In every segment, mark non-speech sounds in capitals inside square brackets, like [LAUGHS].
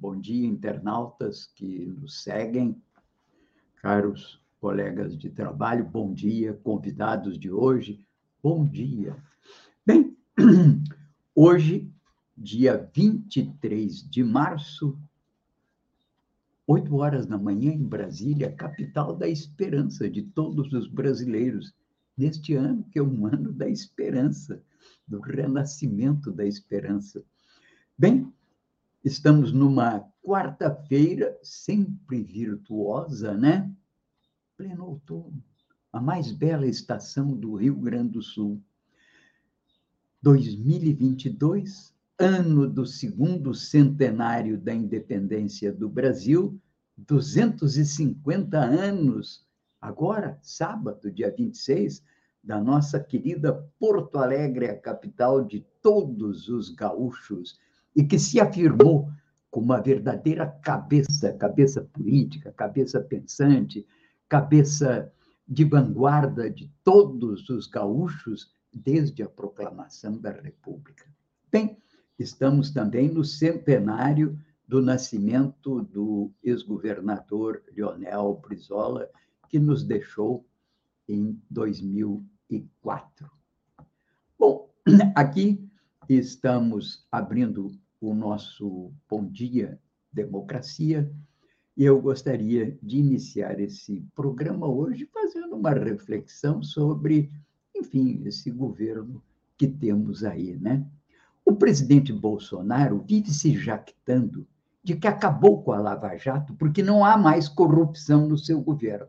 Bom dia, internautas que nos seguem, caros colegas de trabalho, bom dia, convidados de hoje, bom dia. Bem, [CLEARS THROAT] hoje, dia 23 de março, 8 horas da manhã em Brasília, capital da esperança de todos os brasileiros, neste ano que é um ano da esperança, do renascimento da esperança. Bem, Estamos numa quarta-feira, sempre virtuosa, né? Pleno outono, a mais bela estação do Rio Grande do Sul. 2022, ano do segundo centenário da independência do Brasil, 250 anos, agora, sábado, dia 26, da nossa querida Porto Alegre, a capital de todos os gaúchos e que se afirmou como uma verdadeira cabeça, cabeça política, cabeça pensante, cabeça de vanguarda de todos os gaúchos desde a proclamação da República. Bem, estamos também no centenário do nascimento do ex-governador Leonel Brizola, que nos deixou em 2004. Bom, [CLEARS THROAT] aqui estamos abrindo o nosso Bom Dia Democracia e eu gostaria de iniciar esse programa hoje fazendo uma reflexão sobre, enfim, esse governo que temos aí, né? O presidente Bolsonaro vive se jactando de que acabou com a Lava Jato porque não há mais corrupção no seu governo.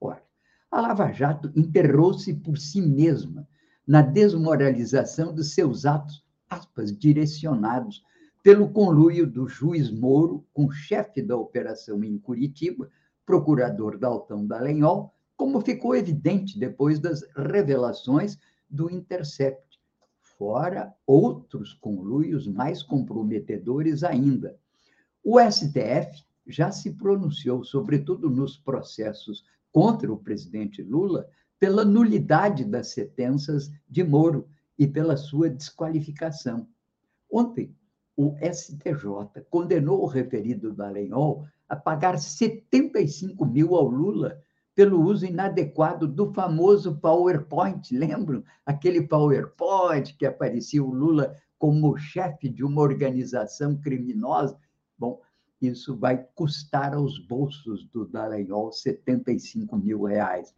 Ora, a Lava Jato enterrou-se por si mesma na desmoralização dos seus atos, aspas, direcionados pelo conluio do juiz Moro com o chefe da operação em Curitiba, procurador Daltão Dallagnol, como ficou evidente depois das revelações do Intercept, fora outros conluios mais comprometedores ainda. O STF já se pronunciou, sobretudo nos processos contra o presidente Lula, pela nulidade das sentenças de Moro e pela sua desqualificação. Ontem, o STJ condenou o referido Dallagnol a pagar 75 mil ao Lula pelo uso inadequado do famoso PowerPoint. Lembram? Aquele PowerPoint que aparecia o Lula como chefe de uma organização criminosa. Bom, isso vai custar aos bolsos do Dallagnol 75 mil reais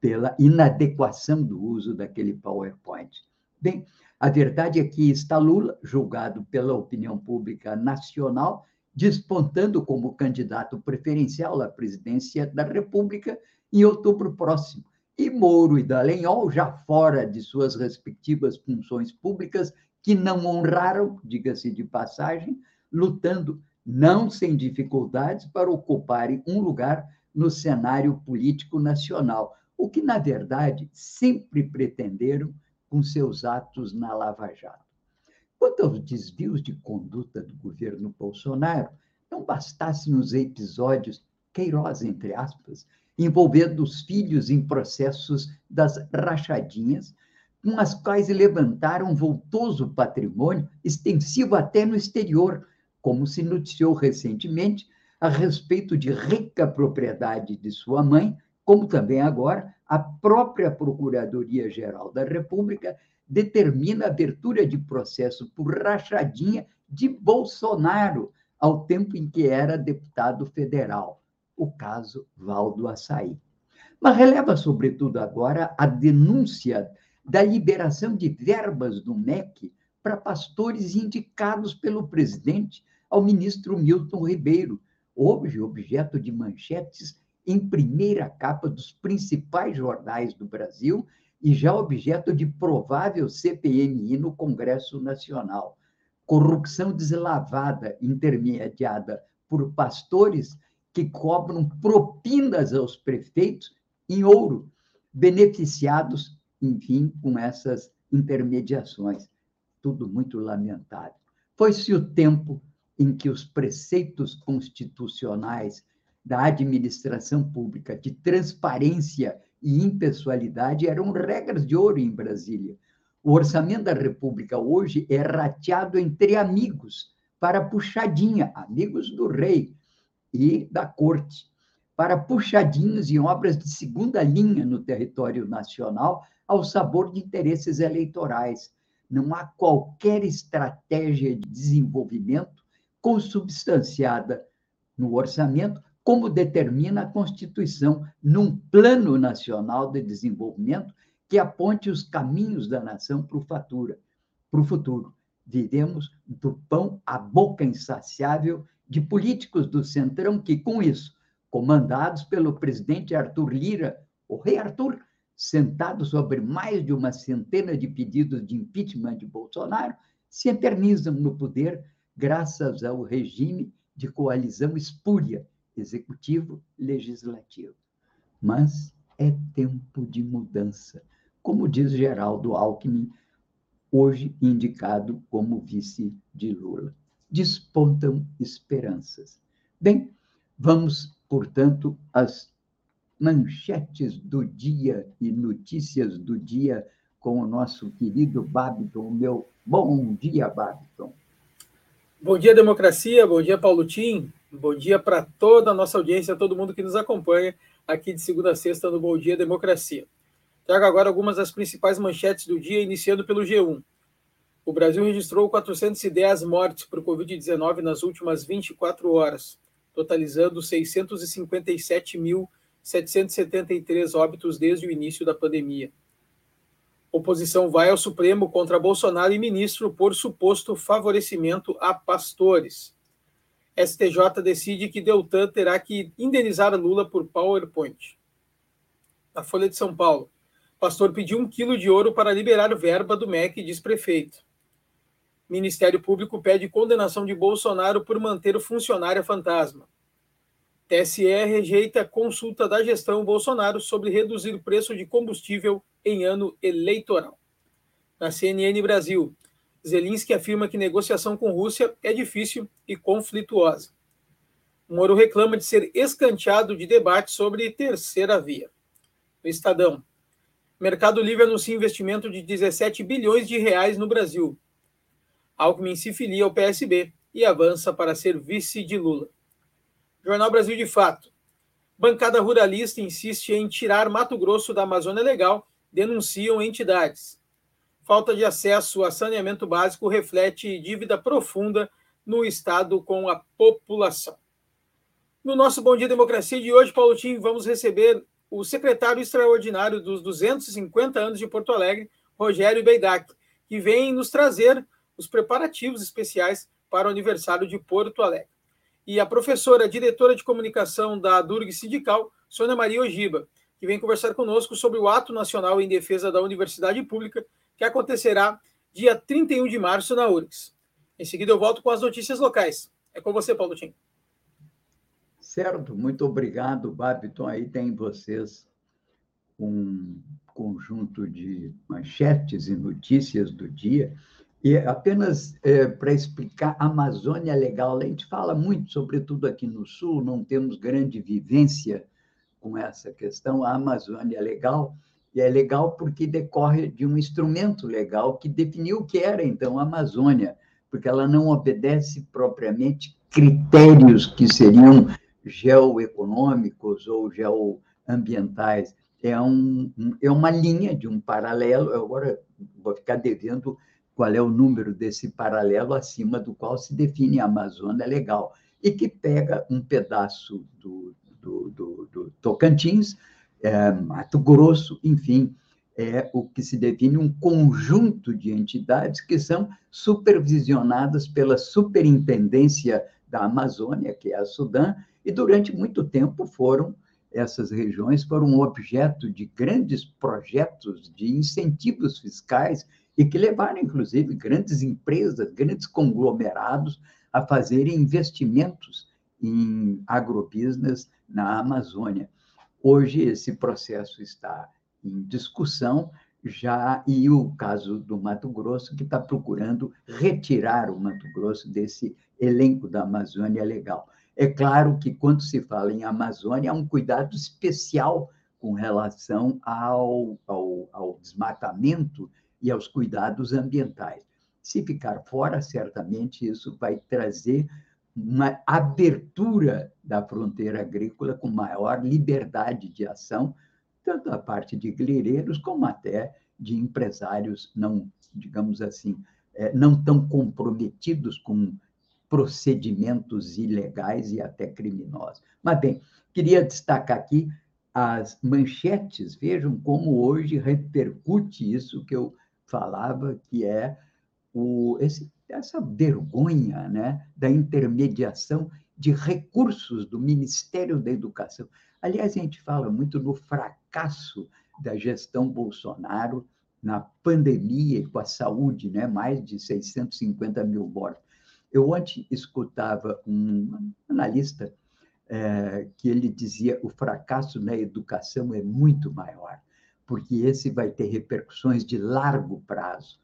pela inadequação do uso daquele PowerPoint. Bem, a verdade é que está Lula, julgado pela opinião pública nacional, despontando como candidato preferencial à presidência da República em outubro próximo. E Moro e Dallagnol, já fora de suas respectivas funções públicas, que não honraram, diga-se de passagem, lutando não sem dificuldades para ocuparem um lugar no cenário político nacional, o que, na verdade, sempre pretenderam com seus atos na Lava Jato. Quanto aos desvios de conduta do governo Bolsonaro, não bastassem os episódios Queiroz, entre aspas, envolvendo os filhos em processos das rachadinhas, com as quais levantaram voltoso patrimônio extensivo até no exterior, como se noticiou recentemente a respeito de rica propriedade de sua mãe, como também agora a própria Procuradoria-Geral da República determina a abertura de processo por rachadinha de Bolsonaro, ao tempo em que era deputado federal, o caso Valdo Açaí. Mas releva, sobretudo, agora a denúncia da liberação de verbas do MEC para pastores indicados pelo presidente ao ministro Milton Ribeiro, hoje objeto de manchetes em primeira capa dos principais jornais do Brasil e já objeto de provável CPMI no Congresso Nacional. corrupção deslavada, intermediada por pastores que cobram propinas aos prefeitos em ouro, beneficiados, enfim, com essas intermediações. Tudo muito lamentável. Foi-se o tempo em que os preceitos constitucionais da administração pública de transparência e impessoalidade eram regras de ouro em Brasília. O orçamento da República hoje é rateado entre amigos para puxadinha, amigos do rei e da corte, para puxadinhos em obras de segunda linha no território nacional ao sabor de interesses eleitorais. Não há qualquer estratégia de desenvolvimento consubstanciada no orçamento, como determina a Constituição, num plano nacional de desenvolvimento que aponte os caminhos da nação para o futuro. Vivemos do pão à boca insaciável de políticos do Centrão que, com isso, comandados pelo presidente Arthur Lira, o rei Arthur, sentado sobre mais de uma centena de pedidos de impeachment de Bolsonaro, se eternizam no poder graças ao regime de coalizão espúria, executivo-legislativo. Mas é tempo de mudança, como diz Geraldo Alckmin, hoje indicado como vice de Lula. Despontam esperanças. Bem, vamos, portanto, às manchetes do dia e notícias do dia com o nosso querido Babiton, meu bom dia, Babiton. Bom dia, democracia, bom dia, Paulo Tim, bom dia para toda a nossa audiência, todo mundo que nos acompanha aqui de segunda a sexta no Bom Dia Democracia. Trago agora algumas das principais manchetes do dia, iniciando pelo G1. O Brasil registrou 410 mortes por Covid-19 nas últimas 24 horas, totalizando 657.773 óbitos desde o início da pandemia. Oposição vai ao Supremo contra Bolsonaro e ministro por suposto favorecimento a pastores. STJ decide que Deltan terá que indenizar Lula por PowerPoint. Na Folha de São Paulo, pastor pediu um quilo de ouro para liberar verba do MEC, diz prefeito. Ministério Público pede condenação de Bolsonaro por manter o funcionário fantasma. TSE rejeita consulta da gestão Bolsonaro sobre reduzir o preço de combustível em ano eleitoral. Na CNN Brasil, Zelensky afirma que negociação com Rússia é difícil e conflituosa. Moro reclama de ser escanteado de debate sobre terceira via. No Estadão, Mercado Livre anuncia investimento de 17 bilhões de reais no Brasil. Alckmin se filia ao PSB e avança para ser vice de Lula. Jornal Brasil de Fato. Bancada ruralista insiste em tirar Mato Grosso da Amazônia Legal, denunciam entidades. Falta de acesso a saneamento básico reflete dívida profunda no Estado com a população. No nosso Bom Dia Democracia de hoje, Paulo Tim, vamos receber o secretário extraordinário dos 250 anos de Porto Alegre, Rogério Beidac, que vem nos trazer os preparativos especiais para o aniversário de Porto Alegre. E a professora, diretora de comunicação da Durg Sindical, Sônia Maria Ogiba, que vem conversar conosco sobre o Ato Nacional em Defesa da Universidade Pública, que acontecerá dia 31 de março na URGS. Em seguida, eu volto com as notícias locais. É com você, Paulo Tim. Certo, muito obrigado, Babiton. Aí tem vocês um conjunto de manchetes e notícias do dia. E apenas é, para explicar, Amazônia é Legal, a gente fala muito, sobretudo aqui no Sul, não temos grande vivência com essa questão. A Amazônia é Legal, e é legal porque decorre de um instrumento legal que definiu o que era, então, a Amazônia, porque ela não obedece propriamente critérios que seriam geoeconômicos ou geoambientais. É, um, é uma linha de um paralelo, agora vou ficar devendo qual é o número desse paralelo acima do qual se define a Amazônia legal, e que pega um pedaço do, do, do, do Tocantins, é, Mato Grosso, enfim, é o que se define um conjunto de entidades que são supervisionadas pela Superintendência da Amazônia, que é a Sudã, e durante muito tempo foram essas regiões foram objeto de grandes projetos de incentivos fiscais e que levaram, inclusive, grandes empresas, grandes conglomerados a fazerem investimentos em agrobusiness na Amazônia. Hoje, esse processo está em discussão, já e o caso do Mato Grosso, que está procurando retirar o Mato Grosso desse elenco da Amazônia Legal. É claro que, quando se fala em Amazônia, há um cuidado especial com relação ao, ao, ao desmatamento e aos cuidados ambientais. Se ficar fora, certamente isso vai trazer uma abertura da fronteira agrícola com maior liberdade de ação, tanto da parte de grileiros como até de empresários não, digamos assim, é, não tão comprometidos com procedimentos ilegais e até criminosos. Mas, bem, queria destacar aqui as manchetes, vejam como hoje repercute isso que eu falava, que é o, esse, essa vergonha né, da intermediação de recursos do Ministério da Educação. Aliás, a gente fala muito do fracasso da gestão Bolsonaro na pandemia e com a saúde, né? mais de 650 mil mortos. Eu ontem escutava um analista é, que ele dizia o fracasso na educação é muito maior, porque esse vai ter repercussões de largo prazo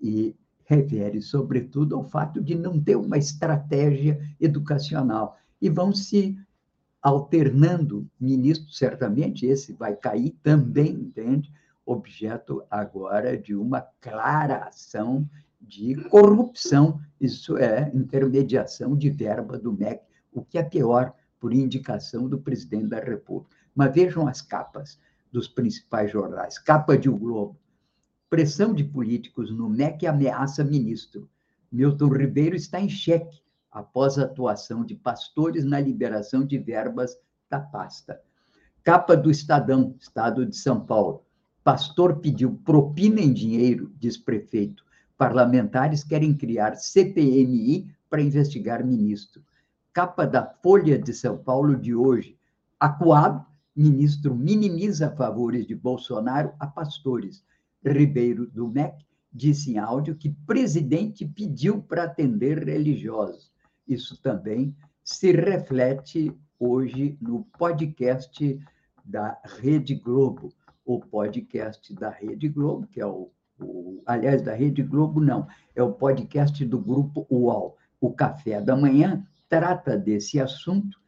e refere, sobretudo, ao fato de não ter uma estratégia educacional. E vão se alternando ministros, certamente esse vai cair também, entende? Objeto agora de uma clara ação de corrupção, isso é, intermediação de verba do MEC, o que é pior, por indicação do presidente da República. Mas vejam as capas dos principais jornais. Capa de O Globo. Pressão de políticos no MEC ameaça ministro. Milton Ribeiro está em xeque após a atuação de pastores na liberação de verbas da pasta. Capa do Estadão, Estado de São Paulo. Pastor pediu propina em dinheiro, diz prefeito. Parlamentares querem criar CPMI para investigar ministro capa da Folha de São Paulo de hoje. Acuado, ministro minimiza favores de Bolsonaro a pastores. Ribeiro do MEC disse em áudio que presidente pediu para atender religiosos. Isso também se reflete hoje no podcast da Rede Globo. O podcast da Rede Globo, que é o, o aliás, da Rede Globo, não, é o podcast do grupo UOL, o Café da Manhã, trata desse assunto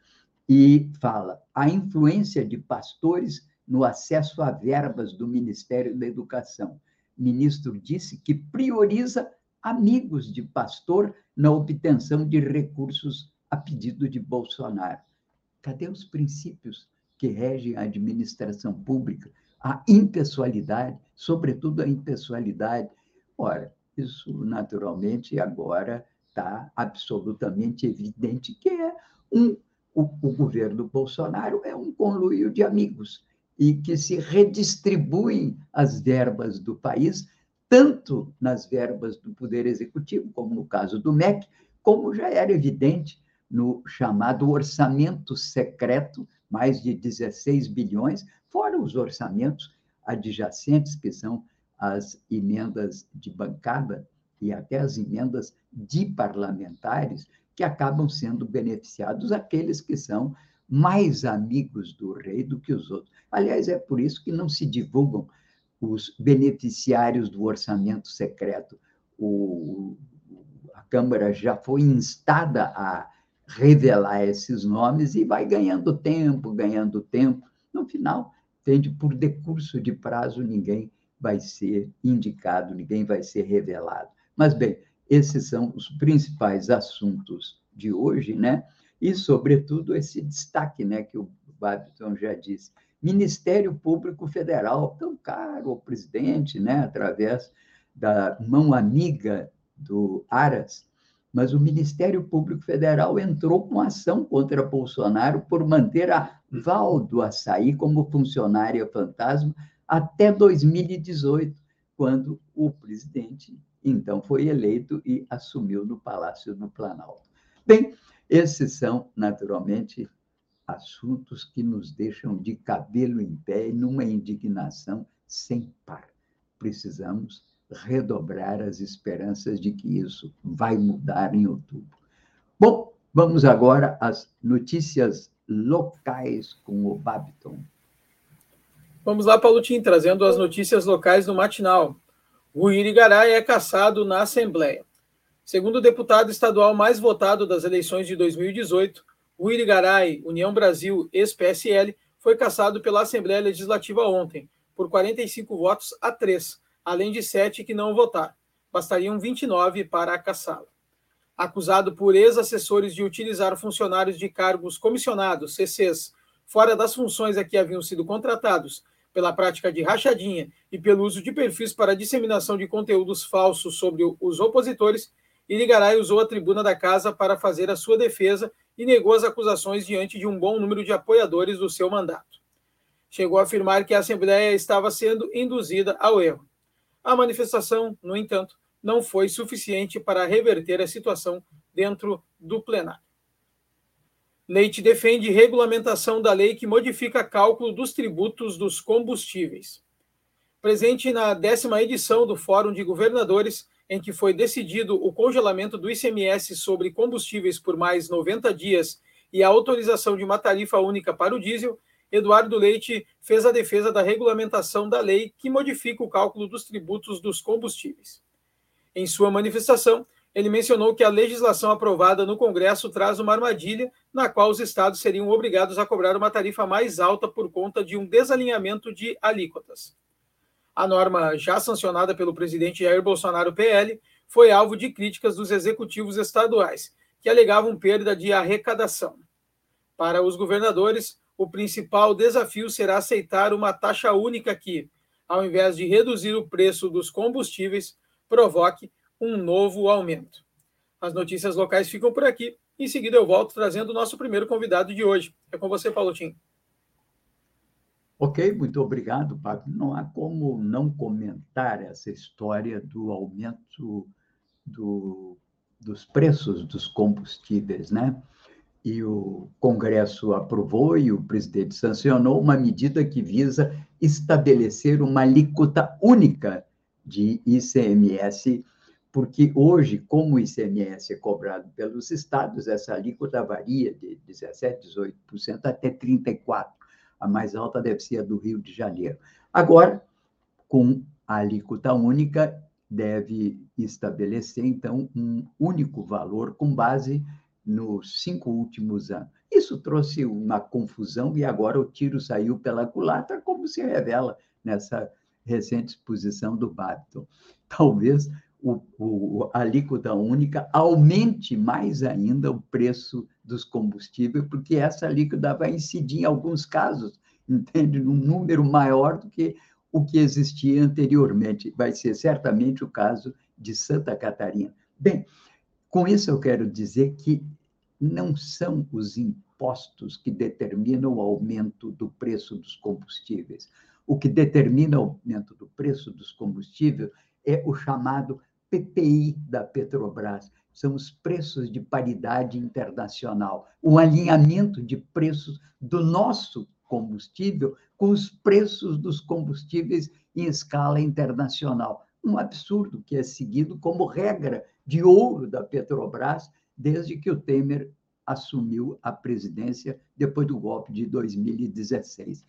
e fala a influência de pastores no acesso a verbas do Ministério da Educação. O ministro disse que prioriza amigos de pastor na obtenção de recursos a pedido de Bolsonaro. Cadê os princípios que regem a administração pública? A impessoalidade, sobretudo a impessoalidade. Ora, isso naturalmente agora está absolutamente evidente que é um, o, o governo Bolsonaro é um conluio de amigos e que se redistribuem as verbas do país, tanto nas verbas do Poder Executivo, como no caso do MEC, como já era evidente no chamado orçamento secreto, mais de 16 bilhões, fora os orçamentos adjacentes, que são as emendas de bancada e até as emendas de parlamentares que acabam sendo beneficiados aqueles que são mais amigos do rei do que os outros. Aliás, é por isso que não se divulgam os beneficiários do orçamento secreto. O, a Câmara já foi instada a revelar esses nomes e vai ganhando tempo, ganhando tempo. No final, tende por decurso de prazo, ninguém vai ser indicado, ninguém vai ser revelado. Mas, bem, esses são os principais assuntos de hoje, né? E, sobretudo, esse destaque, né, que o Babiton já disse. Ministério Público Federal, tão caro ao presidente, né, através da mão amiga do Aras, mas o Ministério Público Federal entrou com ação contra Bolsonaro por manter a Val do Açaí como funcionária fantasma até 2018, quando o presidente então foi eleito e assumiu no Palácio do Planalto. Bem, esses são, naturalmente, assuntos que nos deixam de cabelo em pé e numa indignação sem par. Precisamos redobrar as esperanças de que isso vai mudar em outubro. Bom, vamos agora às notícias locais com o Babiton. Vamos lá, Paulo Tim, trazendo as notícias locais no matinal. O Irigaray é cassado na Assembleia. Segundo o deputado estadual mais votado das eleições de 2018, o Irigaray, União Brasil, ex-PSL, foi cassado pela Assembleia Legislativa ontem, por 45 votos a 3, além de 7 que não votaram. Bastariam 29 para cassá-lo. Acusado por ex-assessores de utilizar funcionários de cargos comissionados, CCs, fora das funções a que haviam sido contratados, pela prática de rachadinha e pelo uso de perfis para disseminação de conteúdos falsos sobre os opositores, Irigaray usou a tribuna da casa para fazer a sua defesa e negou as acusações diante de um bom número de apoiadores do seu mandato. Chegou a afirmar que a Assembleia estava sendo induzida ao erro. A manifestação, no entanto, não foi suficiente para reverter a situação dentro do plenário. Leite defende regulamentação da lei que modifica cálculo dos tributos dos combustíveis. Presente na décima edição do Fórum de Governadores, em que foi decidido o congelamento do ICMS sobre combustíveis por mais 90 dias e a autorização de uma tarifa única para o diesel, Eduardo Leite fez a defesa da regulamentação da lei que modifica o cálculo dos tributos dos combustíveis. Em sua manifestação, ele mencionou que a legislação aprovada no Congresso traz uma armadilha na qual os estados seriam obrigados a cobrar uma tarifa mais alta por conta de um desalinhamento de alíquotas. A norma, já sancionada pelo presidente Jair Bolsonaro PL, foi alvo de críticas dos executivos estaduais, que alegavam perda de arrecadação. Para os governadores, o principal desafio será aceitar uma taxa única que, ao invés de reduzir o preço dos combustíveis, provoque um novo aumento. As notícias locais ficam por aqui. Em seguida, eu volto trazendo o nosso primeiro convidado de hoje. É com você, Paulo Tim. Ok, muito obrigado, Pablo. Não há como não comentar essa história do aumento do, dos preços dos combustíveis, né? E o Congresso aprovou e o presidente sancionou uma medida que visa estabelecer uma alíquota única de ICMS, porque hoje, como o ICMS é cobrado pelos estados, essa alíquota varia de 17%, 18% até 34% a mais alta deve ser a do Rio de Janeiro. Agora, com a alíquota única, deve estabelecer, então, um único valor com base nos cinco últimos anos. Isso trouxe uma confusão e agora o tiro saiu pela culatra, como se revela nessa recente exposição do Babton. Talvez o, o, a alíquota única aumente mais ainda o preço dos combustíveis, porque essa alíquota vai incidir em alguns casos, entende, num número maior do que o que existia anteriormente. Vai ser certamente o caso de Santa Catarina. Bem, com isso eu quero dizer que não são os impostos que determinam o aumento do preço dos combustíveis. O que determina o aumento do preço dos combustíveis é o chamado PPI da Petrobras, são os preços de paridade internacional, o alinhamento de preços do nosso combustível com os preços dos combustíveis em escala internacional. Um absurdo que é seguido como regra de ouro da Petrobras desde que o Temer assumiu a presidência depois do golpe de 2016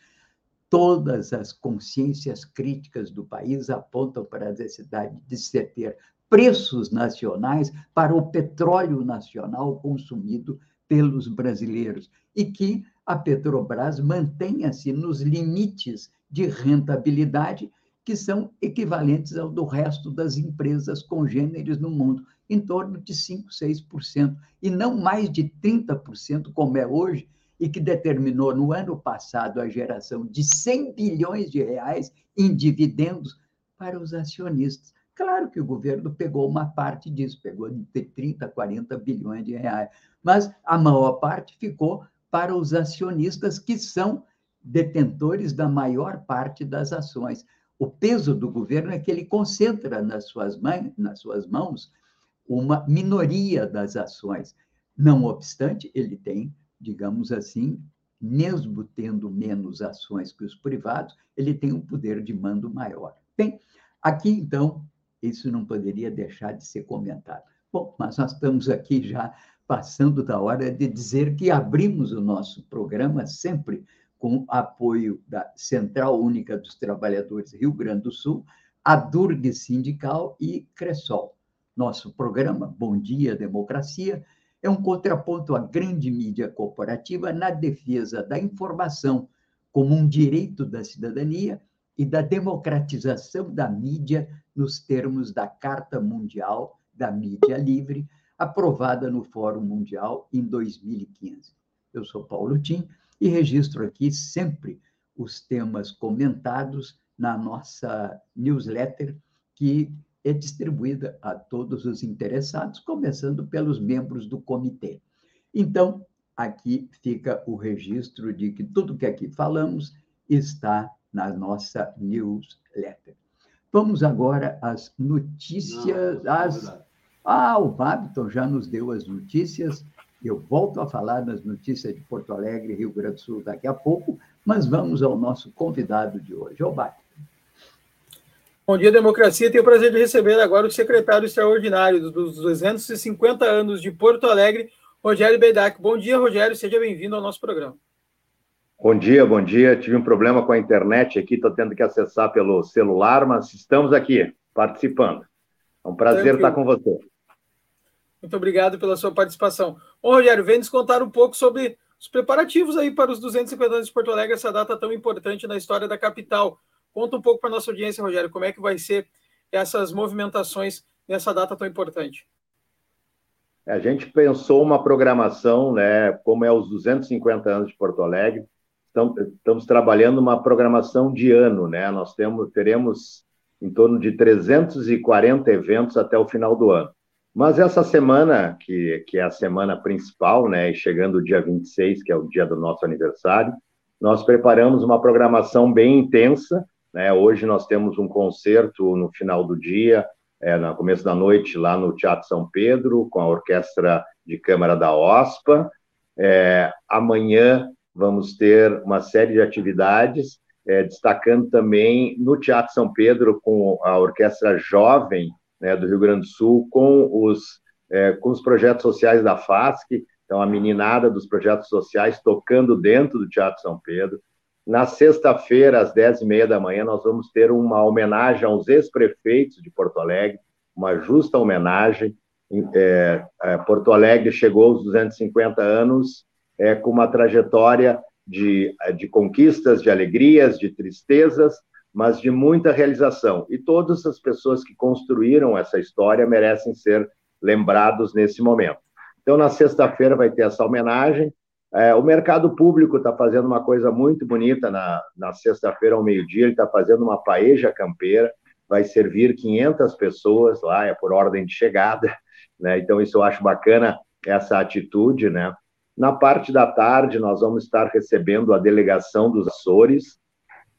todas as consciências críticas do país apontam para a necessidade de se ter preços nacionais para o petróleo nacional consumido pelos brasileiros e que a Petrobras mantenha-se nos limites de rentabilidade que são equivalentes ao do resto das empresas congêneres no mundo, em torno de 5, 6%, e não mais de 30%, como é hoje, e que determinou no ano passado a geração de 100 bilhões de reais em dividendos para os acionistas. Claro que o governo pegou uma parte disso, pegou de 30, 40 bilhões de reais, mas a maior parte ficou para os acionistas que são detentores da maior parte das ações. O peso do governo é que ele concentra nas suas, mãos, nas suas mãos uma minoria das ações. Não obstante, ele tem digamos assim, mesmo tendo menos ações que os privados, ele tem um poder de mando maior. Bem, aqui então isso não poderia deixar de ser comentado. Bom, mas nós estamos aqui já passando da hora de dizer que abrimos o nosso programa sempre com apoio da Central Única dos Trabalhadores Rio Grande do Sul, a Durg Sindical e Cressol. Nosso programa, Bom Dia Democracia, é um contraponto à grande mídia corporativa na defesa da informação como um direito da cidadania e da democratização da mídia nos termos da Carta Mundial da Mídia Livre, aprovada no Fórum Mundial em 2015. Eu sou Paulo Tim e registro aqui sempre os temas comentados na nossa newsletter, que é distribuída a todos os interessados, começando pelos membros do comitê. Então, aqui fica o registro de que tudo que aqui falamos está na nossa newsletter. Vamos agora às notícias. Não, às... Ah, o Babiton já nos deu as notícias. Eu volto a falar nas notícias de Porto Alegre, Rio Grande do Sul, daqui a pouco, mas vamos ao nosso convidado de hoje, o Babiton. Bom dia, democracia. Tenho o prazer de receber agora o secretário extraordinário dos 250 anos de Porto Alegre, Rogério Beidac. Bom dia, Rogério. Seja bem-vindo ao nosso programa. Bom dia, bom dia. Tive um problema com a internet aqui, estou tendo que acessar pelo celular, mas estamos aqui participando. É um prazer Tranquilo. estar com você. Muito obrigado pela sua participação. Ô, Rogério, vem nos contar um pouco sobre os preparativos aí para os 250 anos de Porto Alegre, essa data tão importante na história da capital. Conta um pouco para nossa audiência, Rogério, como é que vai ser essas movimentações nessa data tão importante. A gente pensou uma programação, né, como é os 250 anos de Porto Alegre, estamos, estamos trabalhando uma programação de ano, né? Nós temos, teremos em torno de 340 eventos até o final do ano. Mas essa semana, que, que é a semana principal, né, e chegando o dia 26, que é o dia do nosso aniversário, nós preparamos uma programação bem intensa, né? Hoje nós temos um concerto no final do dia, é, no começo da noite, lá no Teatro São Pedro, com a Orquestra de Câmara da OSPA. É, amanhã vamos ter uma série de atividades, é, destacando também no Teatro São Pedro, com a Orquestra Jovem né, do Rio Grande do Sul, com os, é, com os projetos sociais da FASC, então a meninada dos projetos sociais tocando dentro do Teatro São Pedro. Na sexta-feira, às dez e meia da manhã, nós vamos ter uma homenagem aos ex-prefeitos de Porto Alegre, uma justa homenagem. É, é, Porto Alegre chegou aos 250 anos é, com uma trajetória de, de conquistas, de alegrias, de tristezas, mas de muita realização. E todas as pessoas que construíram essa história merecem ser lembrados nesse momento. Então, na sexta-feira vai ter essa homenagem. É, o mercado público está fazendo uma coisa muito bonita na, na sexta-feira ao meio-dia, ele está fazendo uma paeja campeira, vai servir 500 pessoas lá, é por ordem de chegada, [LAUGHS] né? então isso eu acho bacana, essa atitude, né? Na parte da tarde, nós vamos estar recebendo a delegação dos Açores,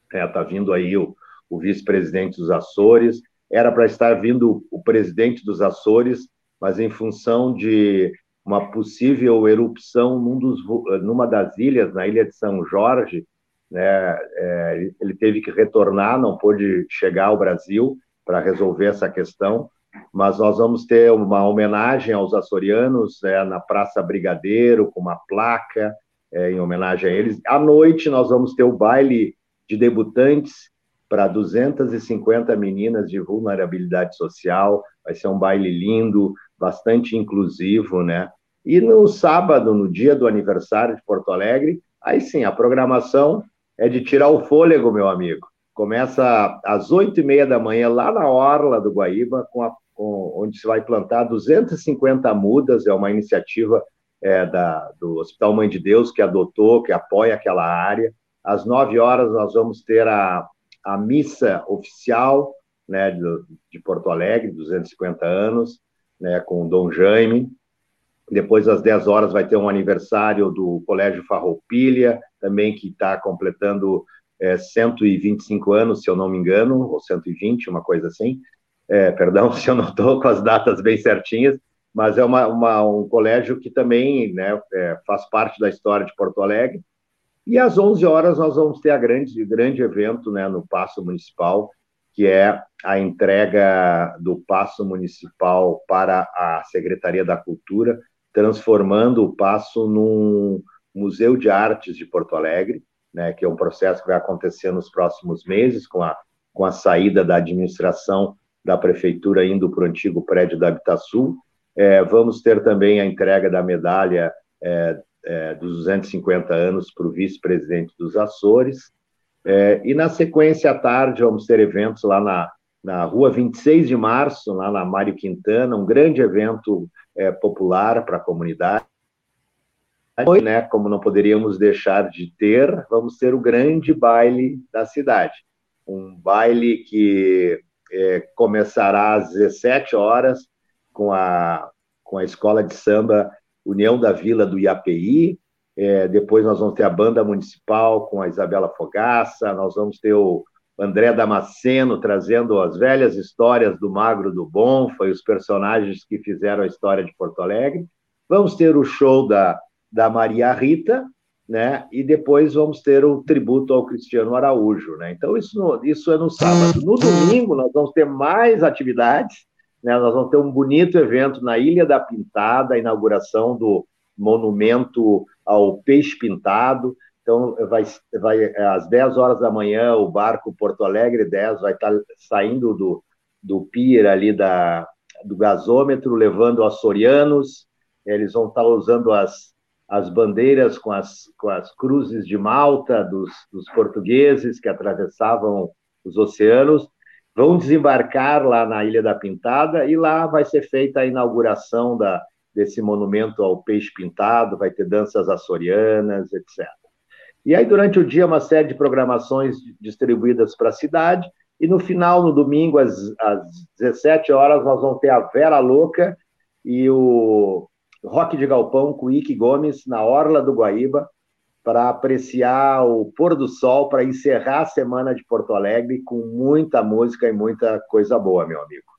está é, tá vindo aí o, o vice-presidente dos Açores, era para estar vindo o presidente dos Açores, mas em função de uma possível erupção num dos, numa das ilhas, na ilha de São Jorge, né, é, ele teve que retornar, não pôde chegar ao Brasil para resolver essa questão, mas nós vamos ter uma homenagem aos açorianos é, na Praça Brigadeiro, com uma placa é, em homenagem a eles. À noite, nós vamos ter o baile de debutantes para 250 meninas de vulnerabilidade social. Vai ser um baile lindo, bastante inclusivo, né? E no sábado, no dia do aniversário de Porto Alegre, aí sim, a programação é de tirar o fôlego, meu amigo. Começa às oito e meia da manhã, lá na Orla do Guaíba, com a, com, onde se vai plantar 250 mudas, é uma iniciativa é, da, do Hospital Mãe de Deus que adotou, que apoia aquela área. Às nove horas nós vamos ter a, a missa oficial né, de, de Porto Alegre, 250 anos, né, com o Dom Jaime. Depois, às 10 horas, vai ter um aniversário do Colégio Farroupilha, também que está completando é, 125 anos, se eu não me engano, ou 120, uma coisa assim. É, perdão [LAUGHS] se eu não estou com as datas bem certinhas, mas é uma, uma, um colégio que também né, é, faz parte da história de Porto Alegre. E às 11 horas nós vamos ter a grande, grande evento né, no Paço Municipal, que é a entrega do passo municipal para a Secretaria da Cultura, transformando o passo num Museu de Artes de Porto Alegre, né, que é um processo que vai acontecer nos próximos meses, com a, com a saída da administração da prefeitura indo para o antigo prédio da Habitasul. É, vamos ter também a entrega da medalha é, é, dos 250 anos para o vice-presidente dos Açores. É, e na sequência, à tarde, vamos ter eventos lá na, na rua 26 de março, lá na Mário Quintana, um grande evento é, popular para a comunidade. Né, como não poderíamos deixar de ter, vamos ter o grande baile da cidade. Um baile que é, começará às 17 horas com a, com a escola de samba União da Vila do IAPI. É, depois nós vamos ter a banda municipal com a Isabela Fogaça, nós vamos ter o André Damasceno trazendo as velhas histórias do Magro do Bom, foi os personagens que fizeram a história de Porto Alegre. Vamos ter o show da, da Maria Rita, né? E depois vamos ter o tributo ao Cristiano Araújo, né? Então isso, no, isso é no sábado. No domingo nós vamos ter mais atividades, né? Nós vamos ter um bonito evento na Ilha da Pintada, a inauguração do monumento ao peixe pintado. Então vai, vai às 10 horas da manhã o barco Porto Alegre 10 vai estar saindo do, do pier ali da, do gasômetro, levando açorianos. Eles vão estar usando as as bandeiras com as, com as cruzes de Malta dos, dos portugueses que atravessavam os oceanos, vão desembarcar lá na Ilha da Pintada e lá vai ser feita a inauguração da, desse monumento ao peixe pintado, vai ter danças açorianas, etc. E aí, durante o dia, uma série de programações distribuídas para a cidade, e no final, no domingo, às, às 17 horas, nós vamos ter a Vera Louca e o Rock de Galpão com Ike Gomes na Orla do Guaíba para apreciar o pôr do sol, para encerrar a semana de Porto Alegre com muita música e muita coisa boa, meu amigo.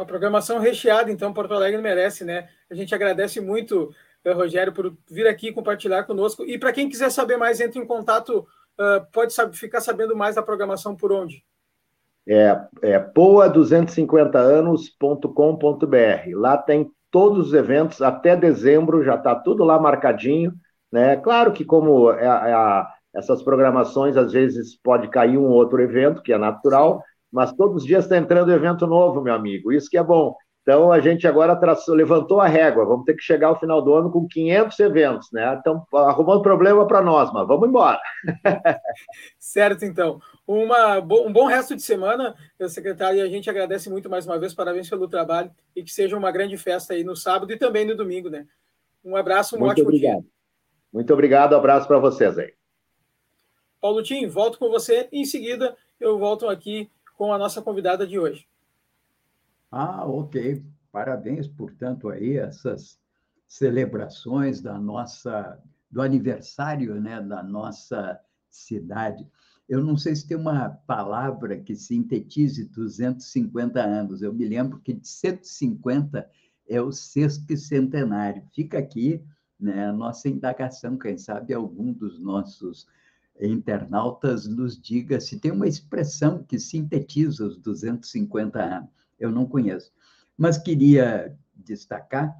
Uma programação recheada, então Porto Alegre merece, né? A gente agradece muito, eh, Rogério, por vir aqui compartilhar conosco. E para quem quiser saber mais, entre em contato, uh, pode ficar sabendo mais da programação por onde? É, é poa250anos.com.br. Lá tem todos os eventos até dezembro, já está tudo lá marcadinho. Né? Claro que, como é, é essas programações, às vezes pode cair um outro evento, que é natural, mas todos os dias está entrando evento novo, meu amigo, isso que é bom. Então, a gente agora traçou, levantou a régua, vamos ter que chegar ao final do ano com 500 eventos, né? Então, arrumando problema para nós, mas vamos embora. [LAUGHS] certo, então. Uma, um bom resto de semana, secretário, e a gente agradece muito mais uma vez, parabéns pelo trabalho e que seja uma grande festa aí no sábado e também no domingo, né? Um abraço, um muito ótimo obrigado. dia. Muito obrigado, abraço para vocês aí. Paulo Tim, volto com você. Em seguida, eu volto aqui com a nossa convidada de hoje. Ah, ok. Parabéns, portanto, aí essas celebrações da nossa do aniversário, né, da nossa cidade. Eu não sei se tem uma palavra que sintetize 250 anos. Eu me lembro que de 150 é o sexto centenário. Fica aqui né, a nossa indagação, quem sabe algum dos nossos internautas nos diga se tem uma expressão que sintetiza os 250 anos. Eu não conheço. Mas queria destacar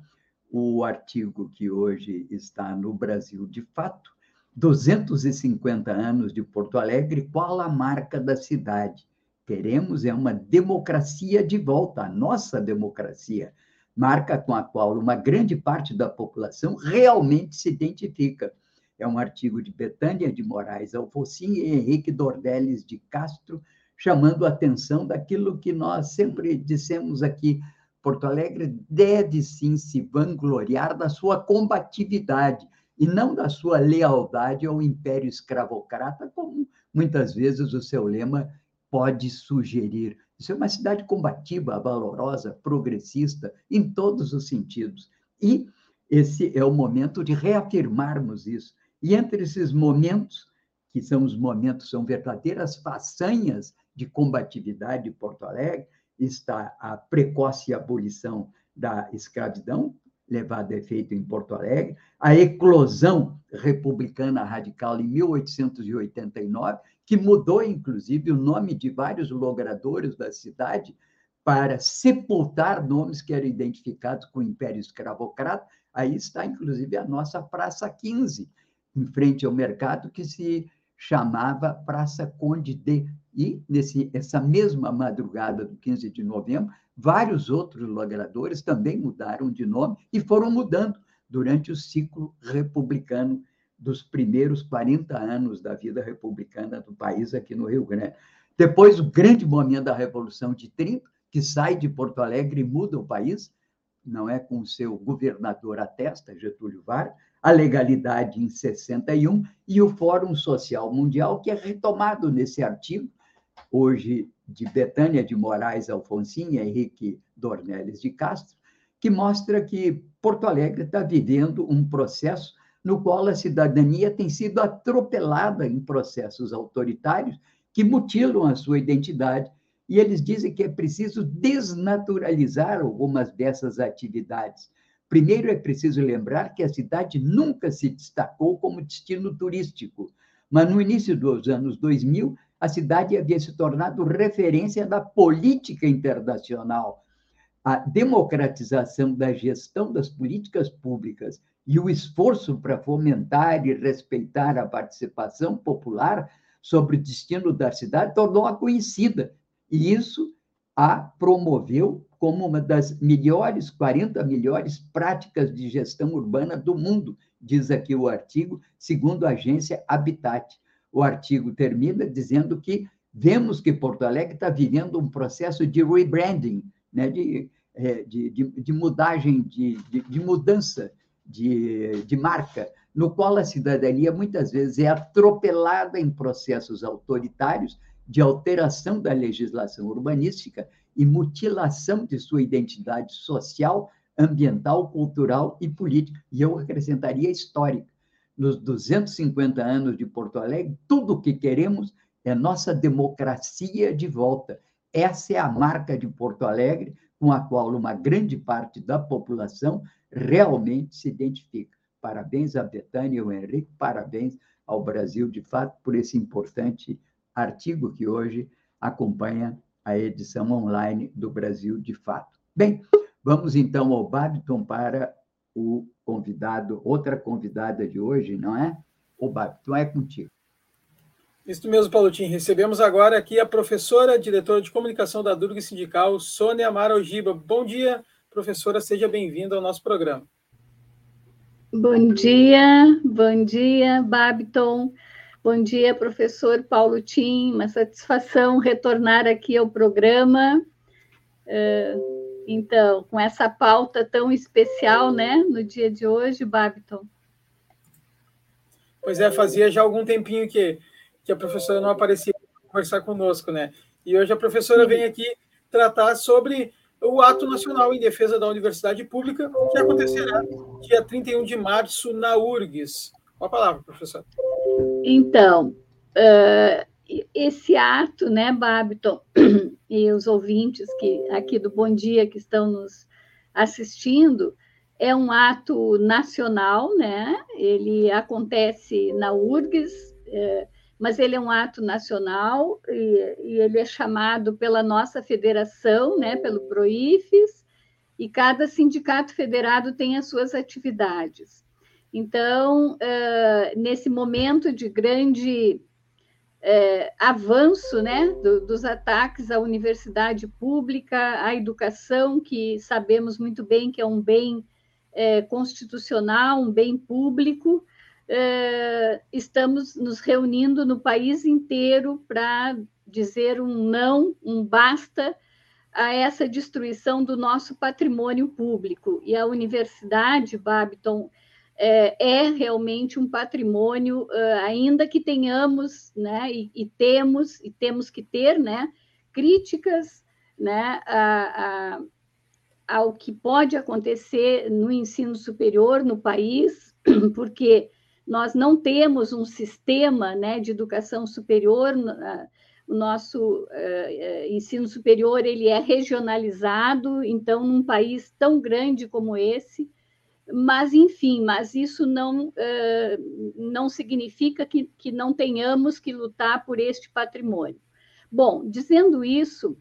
o artigo que hoje está no Brasil de Fato, 250 anos de Porto Alegre, qual a marca da cidade? Queremos é uma democracia de volta, a nossa democracia, marca com a qual uma grande parte da população realmente se identifica. É um artigo de Betânia de Moraes Alfocin e Henrique Dordeles de Castro, chamando a atenção daquilo que nós sempre dissemos aqui. Porto Alegre deve sim se vangloriar da sua combatividade e não da sua lealdade ao império escravocrata, como muitas vezes o seu lema pode sugerir. Isso é uma cidade combativa, valorosa, progressista, em todos os sentidos. E esse é o momento de reafirmarmos isso. E entre esses momentos, que são os momentos, são verdadeiras façanhas de combatividade de Porto Alegre, está a precoce abolição da escravidão, levado a efeito em Porto Alegre, a eclosão republicana radical em 1889, que mudou, inclusive, o nome de vários logradores da cidade para sepultar nomes que eram identificados com o Império Escravocrata. Aí está, inclusive, a nossa Praça 15, em frente ao mercado, que se chamava Praça Conde de. E, nesse, essa mesma madrugada do 15 de novembro, vários outros logradores também mudaram de nome e foram mudando durante o ciclo republicano dos primeiros 40 anos da vida republicana do país aqui no Rio Grande. Depois, o grande momento da Revolução de 30, que sai de Porto Alegre e muda o país, não é com seu governador à testa, Getúlio Vargas, a legalidade em 61 e o Fórum Social Mundial, que é retomado nesse artigo, hoje de Betânia de Moraes Alfonsin e Henrique Dornelles de Castro, que mostra que Porto Alegre está vivendo um processo no qual a cidadania tem sido atropelada em processos autoritários que mutilam a sua identidade e eles dizem que é preciso desnaturalizar algumas dessas atividades. Primeiro, é preciso lembrar que a cidade nunca se destacou como destino turístico, mas no início dos anos 2000, a cidade havia se tornado referência da política internacional. A democratização da gestão das políticas públicas e o esforço para fomentar e respeitar a participação popular sobre o destino da cidade tornou-a conhecida e isso a promoveu como uma das melhores, 40 melhores práticas de gestão urbana do mundo, diz aqui o artigo, segundo a agência Habitat. O artigo termina dizendo que vemos que Porto Alegre está vivendo um processo de rebranding, né, de, é, de, de, de mudagem, de, de, de mudança de, de marca, no qual a cidadania muitas vezes é atropelada em processos autoritários de alteração da legislação urbanística e mutilação de sua identidade social, ambiental, cultural e política. E eu acrescentaria histórica. Nos 250 anos de Porto Alegre, tudo o que queremos é nossa democracia de volta. Essa é a marca de Porto Alegre, com a qual uma grande parte da população realmente se identifica. Parabéns a Betânia e ao Henrique, parabéns ao Brasil, de fato, por esse importante artigo que hoje acompanha a edição online do Brasil de Fato. Bem, vamos então ao Babiton para o convidado, outra convidada de hoje, não é? O Babiton é contigo. Isso mesmo, Paulotinho. Recebemos agora aqui a professora, diretora de comunicação da Durga Sindical, Sônia Amara Ogiba. Bom dia, professora, seja bem-vinda ao nosso programa. Bom dia, bom dia, Babiton. Bom dia, professor Paulo Tim. Uma satisfação retornar aqui ao programa. Uh, então, com essa pauta tão especial, né, no dia de hoje, Babiton. Pois é, fazia já algum tempinho que, que a professora não aparecia para conversar conosco, né? E hoje a professora vem aqui tratar sobre o ato nacional em defesa da universidade pública, que acontecerá dia 31 de março na URGS. Com a palavra, professora. Então, uh, esse ato, né, Babiton, [CLEARS THROAT] e os ouvintes que aqui do Bom Dia que estão nos assistindo, é um ato nacional, né? Ele acontece na URGS, é, mas ele é um ato nacional e, e, ele é chamado pela nossa federação, né? Pelo Proifes, e cada sindicato federado tem as suas atividades. Então, uh, nesse momento de grande uh, avanço né, do, dos ataques à universidade pública, à educação, que sabemos muito bem que é um bem uh, constitucional, um bem público, estamos nos reunindo no país inteiro para dizer um não, um basta a essa destruição do nosso patrimônio público. E a universidade, Babiton, é, é realmente um patrimônio, ainda que tenhamos, né, e, e, temos, e temos que ter, né, críticas, né, a, a, ao que pode acontecer no ensino superior no país, [CLEARS THROAT] porque nós não temos um sistema, né, de educação superior, o nosso uh, ensino superior ele é regionalizado, então, num país tão grande como esse, mas enfim, mas isso não, uh, não significa que, que não tenhamos que lutar por este patrimônio. Bom, dizendo isso,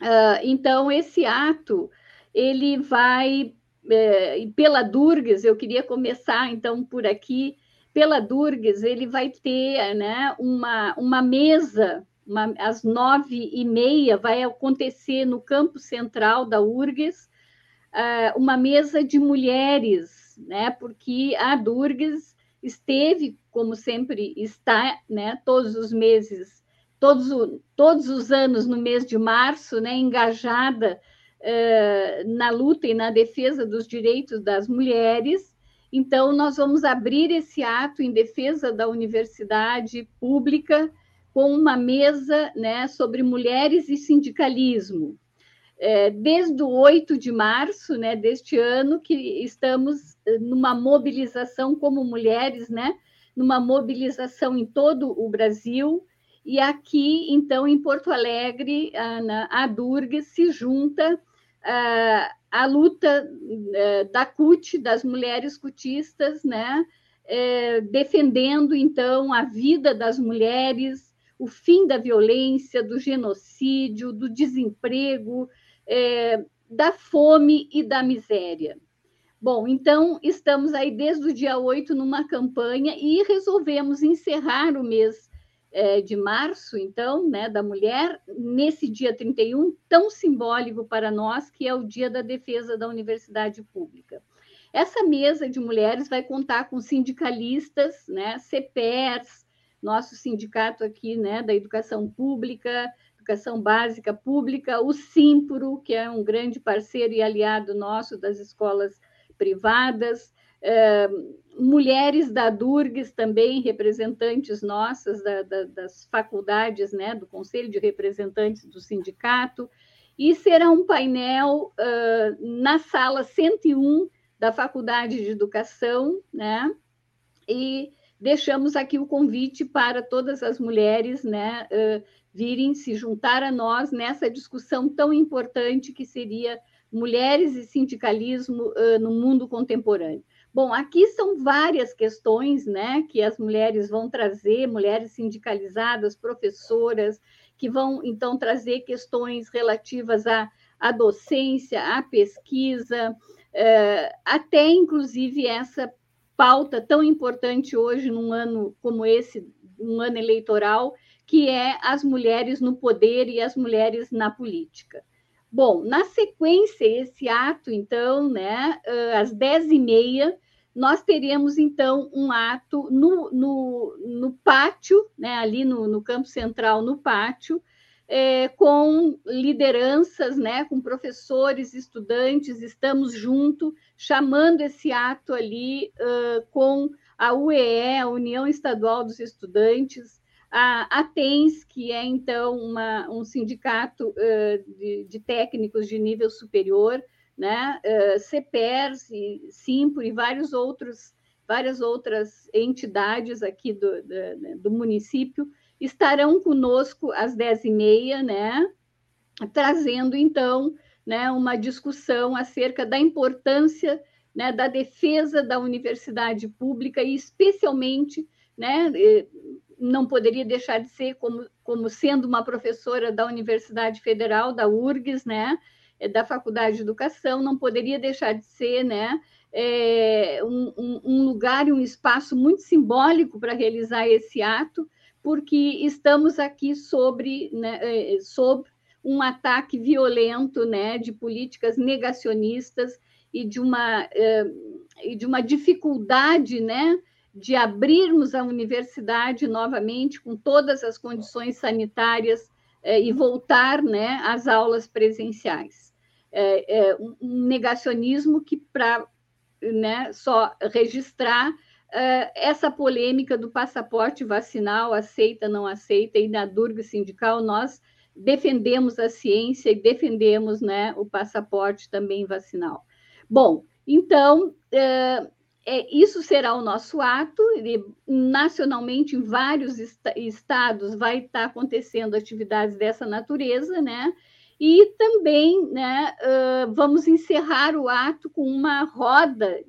uh, então esse ato ele vai uh, pela Durgues, eu queria começar então por aqui, pela Durgues, ele vai ter né, uma, uma mesa uma, às nove e meia, vai acontecer no campo central da URGS, uh, uma mesa de mulheres, né? Porque a Durgues esteve, como sempre está, né? Todos os meses, todos, todos os anos no mês de março, né? Engajada uh, na luta e na defesa dos direitos das mulheres. Então, nós vamos abrir esse ato em defesa da universidade pública com uma mesa né, sobre mulheres e sindicalismo é, desde o 8 de março né, deste ano, que estamos eh, numa mobilização como mulheres, né, numa mobilização em todo o Brasil. E aqui, então, em Porto Alegre, a, a Durga se junta a, a luta eh, da CUT, das mulheres cutistas, né, é, defendendo, então, a vida das mulheres, o fim da violência, do genocídio, do desemprego, é, da fome e da miséria. Bom, então estamos aí desde o dia 8 numa campanha e resolvemos encerrar o mês é, de março, então, né, da mulher, nesse dia 31, tão simbólico para nós, que é o Dia da Defesa da Universidade Pública. Essa mesa de mulheres vai contar com sindicalistas, né, CPERS, nosso sindicato aqui, né, da educação pública, educação básica pública, o Simpro, que é um grande parceiro e aliado nosso das escolas privadas, é, mulheres da Durgues também, representantes nossas da, da, das faculdades, né, do Conselho de Representantes do Sindicato, e será um painel uh, na sala 101 da Faculdade de Educação, né, e deixamos aqui o convite para todas as mulheres, né, uh, virem se juntar a nós nessa discussão tão importante que seria mulheres e sindicalismo uh, no mundo contemporâneo. Bom, aqui são várias questões né, que as mulheres vão trazer, mulheres sindicalizadas, professoras, que vão então trazer questões relativas à, à docência, à pesquisa, uh, até inclusive essa pauta tão importante hoje, num ano como esse, um ano eleitoral, que é as mulheres no poder e as mulheres na política. Bom, na sequência, esse ato, então, né, às dez e meia, nós teremos, então, um ato no, no, no pátio, né, ali no, no campo central, no pátio, é, com lideranças, né, com professores, estudantes, estamos junto, chamando esse ato ali uh, com a UEE, a União Estadual dos Estudantes, a ATENS, que é, então, uma, um sindicato uh, de, de, técnicos de nível superior, né? Uh, CEPERS e Simpro e vários outros, várias outras entidades aqui do, do, do município estarão conosco às dez e meia, né? Trazendo, então, né, uma discussão acerca da importância né, da defesa da universidade pública e, especialmente, né, não poderia deixar de ser como, como sendo uma professora da Universidade Federal, da URGS, né, é, da Faculdade de Educação, não poderia deixar de ser, né, é, um, um, lugar e um espaço muito simbólico para realizar esse ato, porque estamos aqui sobre, né, é, sob um ataque violento, né, de políticas negacionistas e de uma, é, e de uma dificuldade, né, de abrirmos a universidade novamente com todas as condições sanitárias eh, e voltar né, às aulas presenciais. É, é um negacionismo que, para né, só registrar essa polêmica do passaporte vacinal, aceita, não aceita, e na Durga Sindical nós defendemos a ciência e defendemos né, o passaporte também vacinal. Bom, então, eh, é, isso será o nosso ato, e, nacionalmente, em vários est estados, vai estar acontecendo atividades dessa natureza, né? E também né, uh, vamos encerrar o ato com uma roda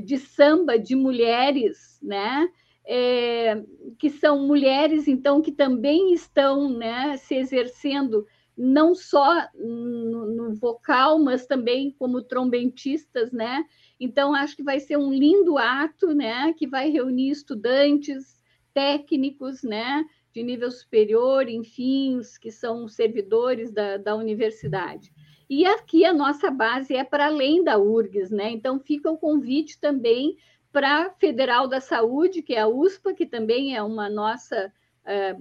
de samba de mulheres, né? É, que são mulheres, então, que também estão né, se exercendo não só no, no, vocal, mas também como trombentistas, né? Então, acho que vai ser um lindo ato, né? Que vai reunir estudantes, técnicos, né? De nível superior, enfim, os que são servidores da, da universidade. E aqui a nossa base é para além da URGS, né? Então fica o convite também para a Federal da Saúde, que é a USPA, que também é uma nossa é,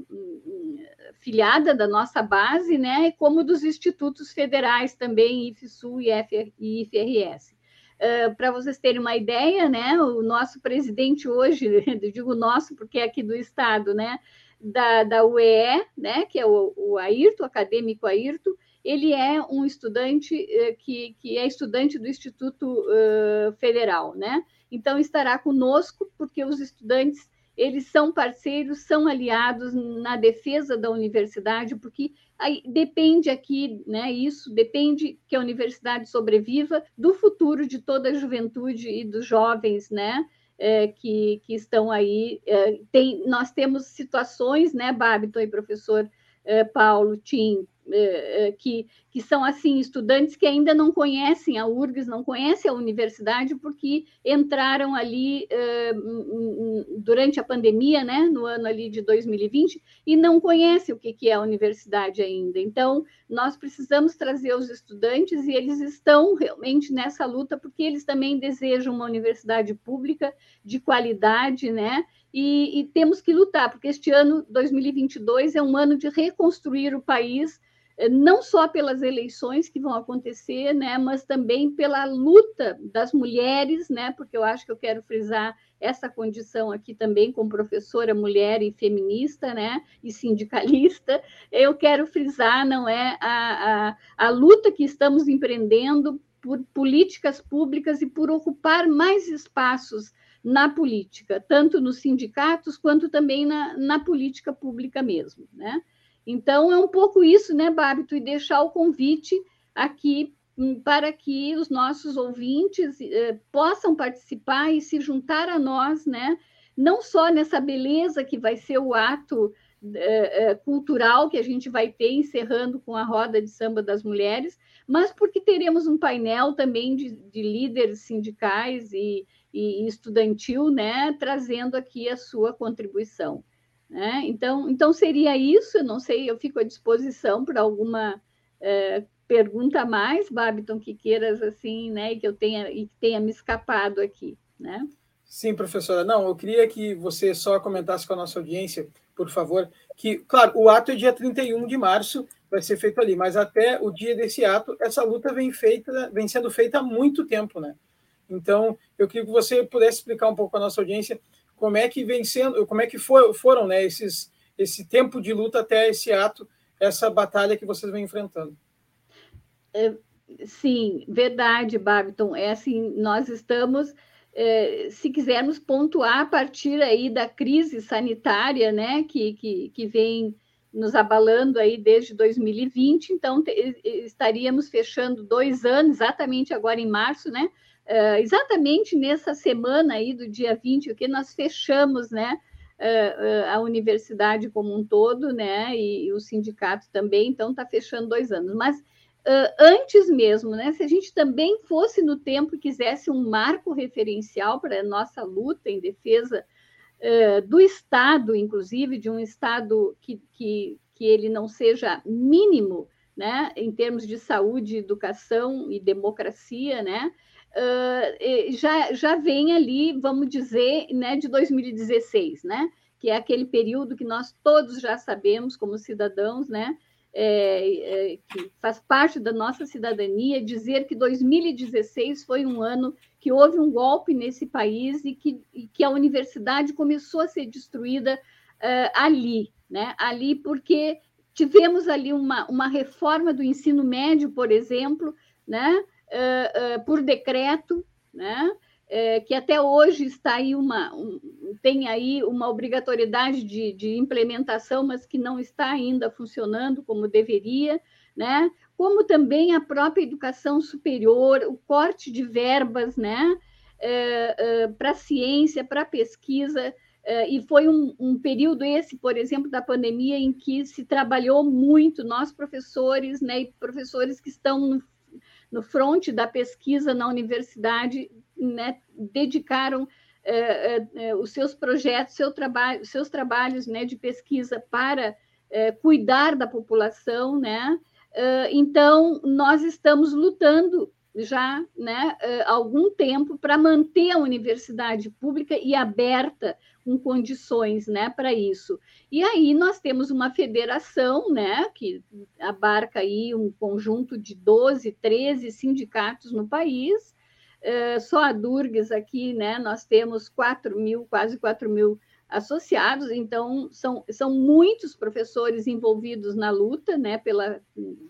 filiada da nossa base, né? Como dos institutos federais também, IFSU e, IFRS. Uh, para vocês terem uma ideia, né, o nosso presidente hoje, [LAUGHS] eu digo nosso porque é aqui do estado, né, da, da UEE, né, que é o, o Ayrton, o acadêmico Ayrton, ele é um estudante uh, que, que é estudante do Instituto uh, Federal, né, então estará conosco porque os estudantes eles são parceiros, são aliados na defesa da universidade, porque aí depende aqui, né? Isso depende que a universidade sobreviva do futuro de toda a juventude e dos jovens, né? É, que, que estão aí. É, tem, nós temos situações, né, Babiton e professor é, Paulo, Tim, que, que são assim estudantes que ainda não conhecem a URGS, não conhecem a universidade, porque entraram ali uh, durante a pandemia, né, no ano ali de 2020, e não conhecem o que, que é a universidade ainda. Então, nós precisamos trazer os estudantes e eles estão realmente nessa luta, porque eles também desejam uma universidade pública de qualidade, né? E, e temos que lutar, porque este ano, 2022, é um ano de reconstruir o país não só pelas eleições que vão acontecer, né, mas também pela luta das mulheres, né, porque eu acho que eu quero frisar essa condição aqui também como professora mulher e feminista, né, e sindicalista, eu quero frisar, não é, a, a, a luta que estamos empreendendo por políticas públicas e por ocupar mais espaços na política, tanto nos sindicatos quanto também na, na política pública mesmo, né? Então, é um pouco isso, né, Babito, e deixar o convite aqui hum, para que os nossos ouvintes eh, possam participar e se juntar a nós, né? Não só nessa beleza que vai ser o ato eh, eh, cultural que a gente vai ter encerrando com a roda de samba das mulheres, mas porque teremos um painel também de, de líderes sindicais e, e estudantil, né? Trazendo aqui a sua contribuição. Né? Então, então seria isso, não sei, eu fico à disposição para alguma é, pergunta a mais, Babiton, que queiras assim, né, e que eu tenha e que tenha me escapado aqui, né? Sim, professora. Não, eu queria que você só comentasse com a nossa audiência, por favor, que, claro, o ato é dia 31 de março, vai ser feito ali, mas até o dia desse ato, essa luta vem feita, vem sendo feita há muito tempo, né? Então, eu queria que você pudesse explicar um pouco a nossa audiência como é que vem sendo, como é que foram né, esses, esse tempo de luta até esse ato, essa batalha que vocês vêm enfrentando. É, sim, verdade, Babiton. É assim, nós estamos, é, se quisermos pontuar a partir aí da crise sanitária, né, que, que, que vem nos abalando aí desde 2020, então te, estaríamos fechando dois anos, exatamente agora em março, né, Uh, exatamente nessa semana aí do dia 20, que nós fechamos, né, uh, uh, a universidade como um todo, né, e, e o sindicato também, então está fechando dois anos. Mas antes mesmo, né, se a gente também fosse no tempo e quisesse um marco referencial para a nossa luta em defesa do Estado, inclusive, de um Estado que, que, que ele não seja mínimo, né, em termos de saúde, educação e democracia, né, uh, já, já vem ali, vamos dizer, né, de 2016, né? Que é aquele período que nós todos já sabemos como cidadãos, né? É, é, que faz parte da nossa cidadania, dizer que 2016 foi um ano que houve um golpe nesse país e que, e que a universidade começou a ser destruída uh, ali, né? Ali porque tivemos ali uma, uma reforma do ensino médio, por exemplo, né? Uh, por decreto, né? Uh, que até hoje está aí uma um, tem aí uma obrigatoriedade de, de, implementação, mas que não está ainda funcionando como deveria, né? Como também a própria educação superior, o corte de verbas, né? para ciência, para pesquisa, e foi um, um, período esse, por exemplo, da pandemia, em que se trabalhou muito, nós professores, né, e professores que estão no, no fronte da pesquisa na universidade, né, dedicaram os seus projetos, seu trabalho, seus trabalhos né, de pesquisa para cuidar da população, né? então, nós estamos lutando já né, há algum tempo para manter a universidade pública e aberta com condições né, para isso. E aí nós temos uma federação né, que abarca aí um conjunto de 12, 13 sindicatos no país. só a Durgues aqui, né, nós temos 4 mil, quase 4 mil associados, então são, são muitos professores envolvidos na luta, né, pela,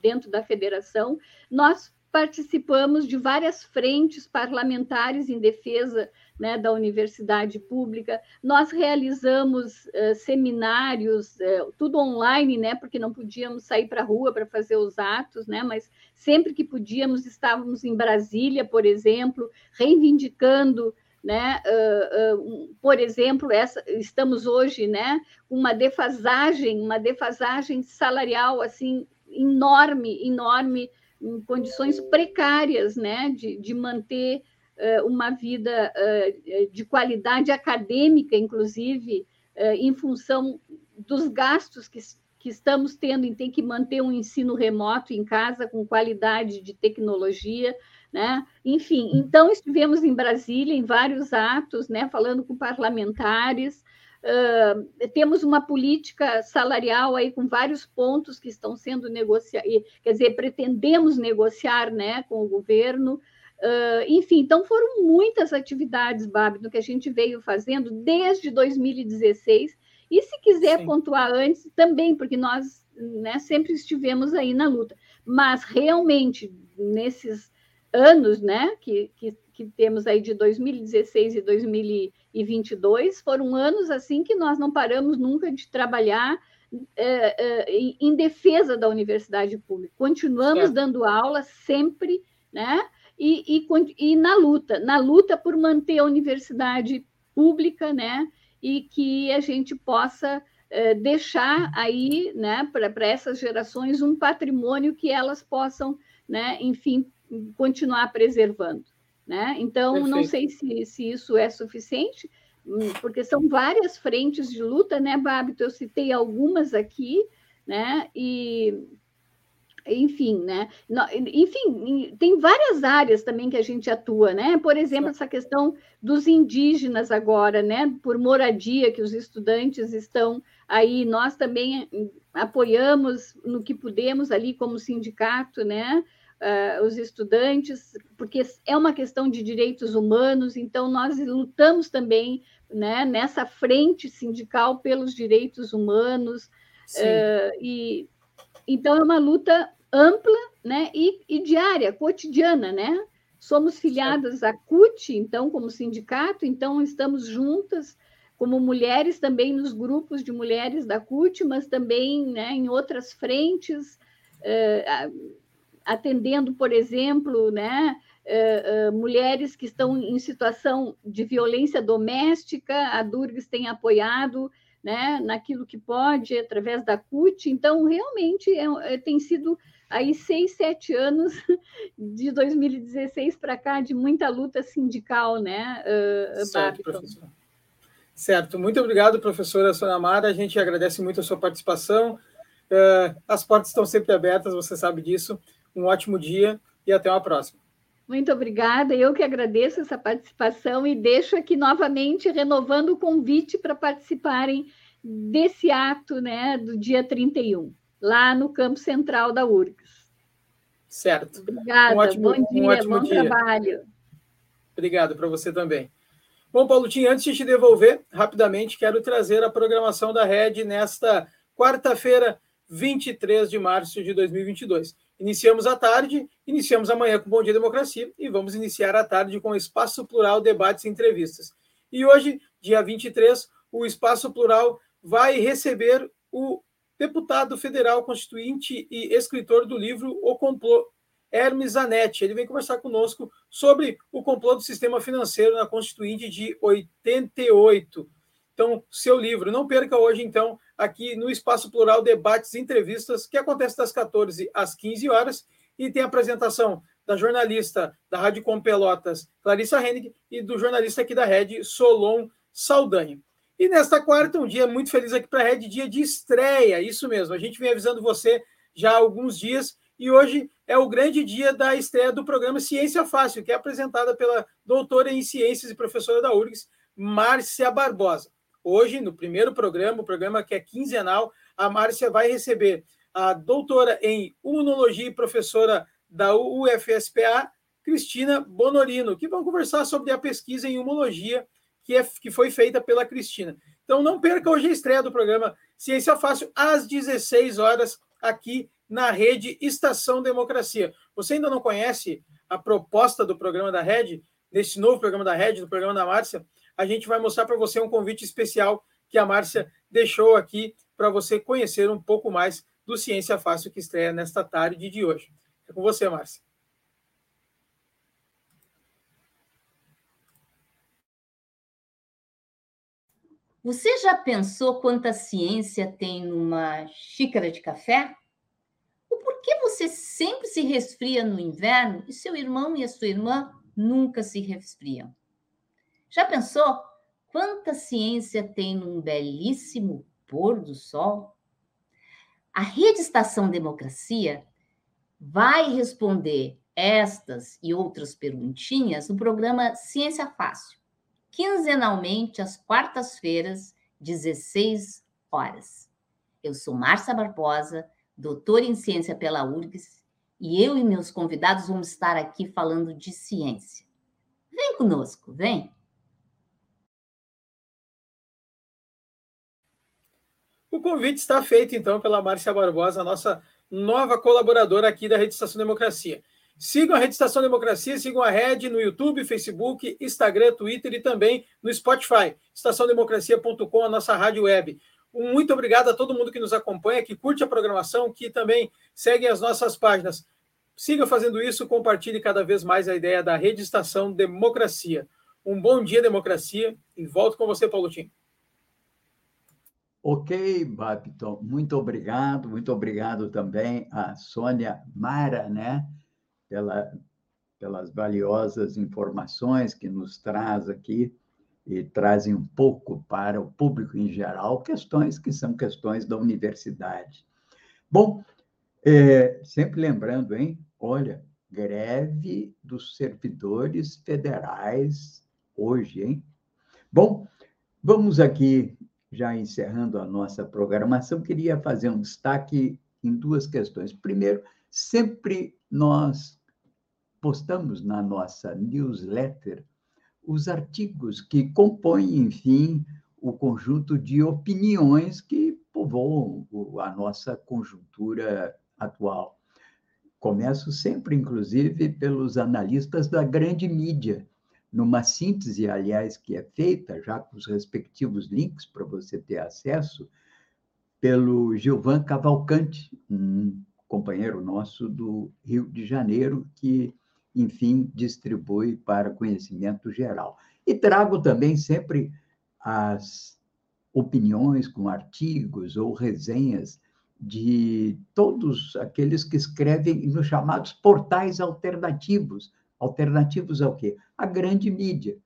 dentro da federação. Nós participamos de várias frentes parlamentares em defesa né, da universidade pública. Nós realizamos uh, seminários, uh, tudo online, né, porque não podíamos sair para a rua para fazer os atos, né, mas sempre que podíamos estávamos em Brasília, por exemplo, reivindicando né? Uh, uh, por exemplo, essa, estamos hoje, né, uma defasagem, uma defasagem salarial assim enorme, enorme, em condições precárias, né, de, de manter uh, uma vida de qualidade acadêmica, inclusive, em função dos gastos que, que estamos tendo em ter que manter um ensino remoto em casa com qualidade de tecnologia. Né? Enfim, então estivemos em Brasília em vários atos, né, falando com parlamentares. Uh, temos uma política salarial aí com vários pontos que estão sendo negociados, quer dizer, pretendemos negociar né, com o governo. Uh, enfim, então foram muitas atividades, Babi, do que a gente veio fazendo desde 2016. E se quiser Sim. pontuar antes, também, porque nós né, sempre estivemos aí na luta. Mas realmente, nesses anos, né, que, que, que, temos aí de 2016 e 2022, foram anos assim que nós não paramos nunca de trabalhar é, é, em defesa da universidade pública. Continuamos certo. dando aula sempre, né, e, e, e na luta, na luta por manter a universidade pública, né, e que a gente possa é, deixar aí, né, para essas gerações um patrimônio que elas possam, né, enfim, continuar preservando. Né? Então, Perfeito. não sei se, se isso é suficiente, hum, porque são várias frentes de luta, né, Babito? Eu citei algumas aqui, né? E enfim, né? Enfim, tem várias áreas também que a gente atua, né? Por exemplo, essa questão dos indígenas agora, né? Por moradia que os estudantes estão aí, nós também apoiamos no que pudemos ali como sindicato, né? Uh, os estudantes, porque é uma questão de direitos humanos, então nós lutamos também né, nessa frente sindical pelos direitos humanos. Uh, e então é uma luta ampla né, e, e diária, cotidiana, né? Somos filiadas à CUT, então, como sindicato, então estamos juntas como mulheres também nos grupos de mulheres da CUT, mas também né, em outras frentes, atendendo, por exemplo, né, uh, uh, mulheres que estão em situação de violência doméstica, a Durgs tem apoiado né, naquilo que pode, através da CUT. Então, realmente, é, é, tem sido aí seis, sete anos [LAUGHS] de 2016 para cá de muita luta sindical, né, uh, certo, professor. Certo, muito obrigado, professora Sonamara. A gente agradece muito a sua participação. As portas estão sempre abertas, você sabe disso um ótimo dia e até uma próxima. Muito obrigada. Eu que agradeço essa participação e deixo aqui novamente renovando o convite para participarem desse ato né, do dia 31, lá no campo central da URGS. Certo. Obrigada. Um ótimo, bom dia, um ótimo bom dia. trabalho. Obrigado para você também. Bom, Paulo Tim, antes de te devolver, rapidamente quero trazer a programação da Rede nesta quarta-feira, 23 de março de 2022. Iniciamos a tarde, iniciamos amanhã com Bom Dia Democracia e vamos iniciar a tarde com Espaço Plural, debates e entrevistas. E hoje, dia 23, o Espaço Plural vai receber o deputado federal constituinte e escritor do livro O Complô, Hermes Zanetti. Ele vem conversar conosco sobre o complô do sistema financeiro na Constituinte de 88. Então, seu livro. Não perca hoje, então, aqui no Espaço Plural, debates e entrevistas, que acontece das 14 às 15 horas, e tem a apresentação da jornalista da Rádio Com Pelotas, Clarissa Hennig, e do jornalista aqui da Rede, Solon Saldanha. E nesta quarta, um dia muito feliz aqui para a Rede, dia de estreia, isso mesmo. A gente vem avisando você já há alguns dias, e hoje é o grande dia da estreia do programa Ciência Fácil, que é apresentada pela doutora em Ciências e professora da URGS, Márcia Barbosa. Hoje, no primeiro programa, o programa que é quinzenal, a Márcia vai receber a doutora em Imunologia e professora da UFSPA, Cristina Bonorino, que vão conversar sobre a pesquisa em imunologia que, é, que foi feita pela Cristina. Então, não perca hoje a estreia do programa Ciência Fácil, às 16 horas, aqui na rede Estação Democracia. Você ainda não conhece a proposta do programa da Rede, desse novo programa da Rede, do programa da Márcia? A gente vai mostrar para você um convite especial que a Márcia deixou aqui para você conhecer um pouco mais do Ciência Fácil que estreia nesta tarde de hoje. É com você, Márcia. Você já pensou quanta ciência tem numa xícara de café? O porquê você sempre se resfria no inverno e seu irmão e a sua irmã nunca se resfriam? Já pensou quanta ciência tem num belíssimo pôr do sol? A Rede Estação Democracia vai responder estas e outras perguntinhas no programa Ciência Fácil quinzenalmente às quartas-feiras, 16 horas. Eu sou Márcia Barbosa, doutora em ciência pela URGS, e eu e meus convidados vamos estar aqui falando de ciência. Vem conosco, vem! O convite está feito, então, pela Márcia Barbosa, nossa nova colaboradora aqui da Rede Estação Democracia. Sigam a Rede Estação Democracia, sigam a Rede no YouTube, Facebook, Instagram, Twitter e também no Spotify. estaçãodemocracia.com, a nossa rádio web. Muito obrigado a todo mundo que nos acompanha, que curte a programação, que também segue as nossas páginas. Siga fazendo isso, compartilhe cada vez mais a ideia da Rede Estação Democracia. Um bom dia, democracia, e volto com você, Paulo Tim. Ok, Babton, muito obrigado, muito obrigado também a Sônia Mara, né? pela, pelas valiosas informações que nos traz aqui e trazem um pouco para o público em geral questões que são questões da universidade. Bom, é, sempre lembrando, hein? Olha, greve dos servidores federais hoje, hein? Bom, vamos aqui, já encerrando a nossa programação, queria fazer um destaque em duas questões. Primeiro, sempre nós postamos na nossa newsletter os artigos que compõem, enfim, o conjunto de opiniões que povoam a nossa conjuntura atual. Começo sempre, inclusive, pelos analistas da grande mídia, numa síntese, aliás, que é feita, já com os respectivos links para você ter acesso, pelo Gilvan Cavalcante, um companheiro nosso do Rio de Janeiro, que enfim, distribui para conhecimento geral. E trago também sempre as opiniões com artigos ou resenhas de todos aqueles que escrevem nos chamados portais alternativos. Alternativos ao quê? A grande mídia.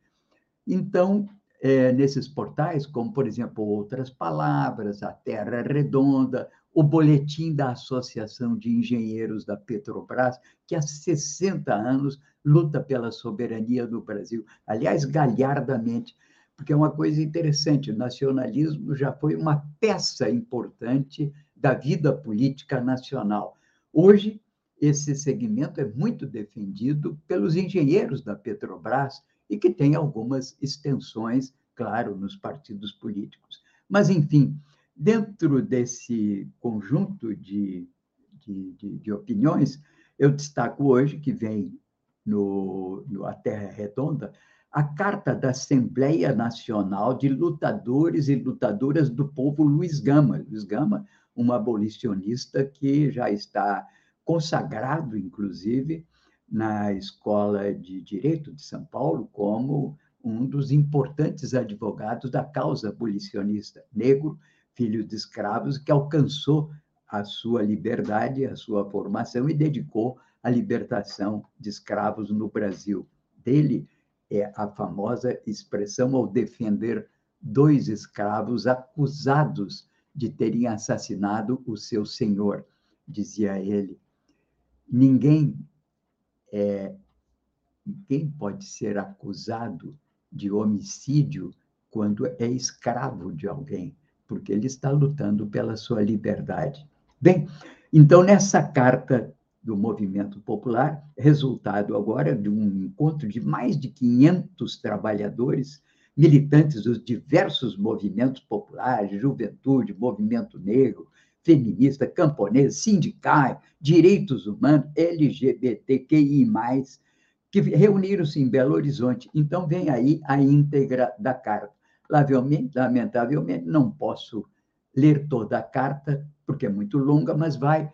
Então, é, nesses portais, como, por exemplo, Outras Palavras, A Terra Redonda, o boletim da Associação de Engenheiros da Petrobras, que há 60 anos luta pela soberania do Brasil. Aliás, galhardamente, porque é uma coisa interessante: o nacionalismo já foi uma peça importante da vida política nacional. Hoje, esse segmento é muito defendido pelos engenheiros da Petrobras e que tem algumas extensões, claro, nos partidos políticos. Mas, enfim, Dentro desse conjunto de, de, de, de opiniões, eu destaco hoje, que vem no, no A Terra Redonda, a Carta da Assembleia Nacional de Lutadores e Lutadoras do Povo Luiz Gama. Luiz Gama, um abolicionista que já está consagrado, inclusive, na Escola de Direito de São Paulo como um dos importantes advogados da causa abolicionista negro, filho de escravos, que alcançou a sua liberdade, a sua formação e dedicou a libertação de escravos no Brasil. Dele é a famosa expressão ao defender dois escravos acusados de terem assassinado o seu senhor, dizia ele. Ninguém é, ninguém pode ser acusado de homicídio quando é escravo de alguém, porque ele está lutando pela sua liberdade. Bem, então nessa carta do movimento popular, resultado agora de um encontro de mais de 500 trabalhadores, militantes dos diversos movimentos populares, juventude, movimento negro, feminista, camponês, sindical, direitos humanos, LGBTQI+, que reuniram-se em Belo Horizonte. Então, vem aí a íntegra da carta. Lamentavelmente, não posso ler toda a carta, porque é muito longa, mas vai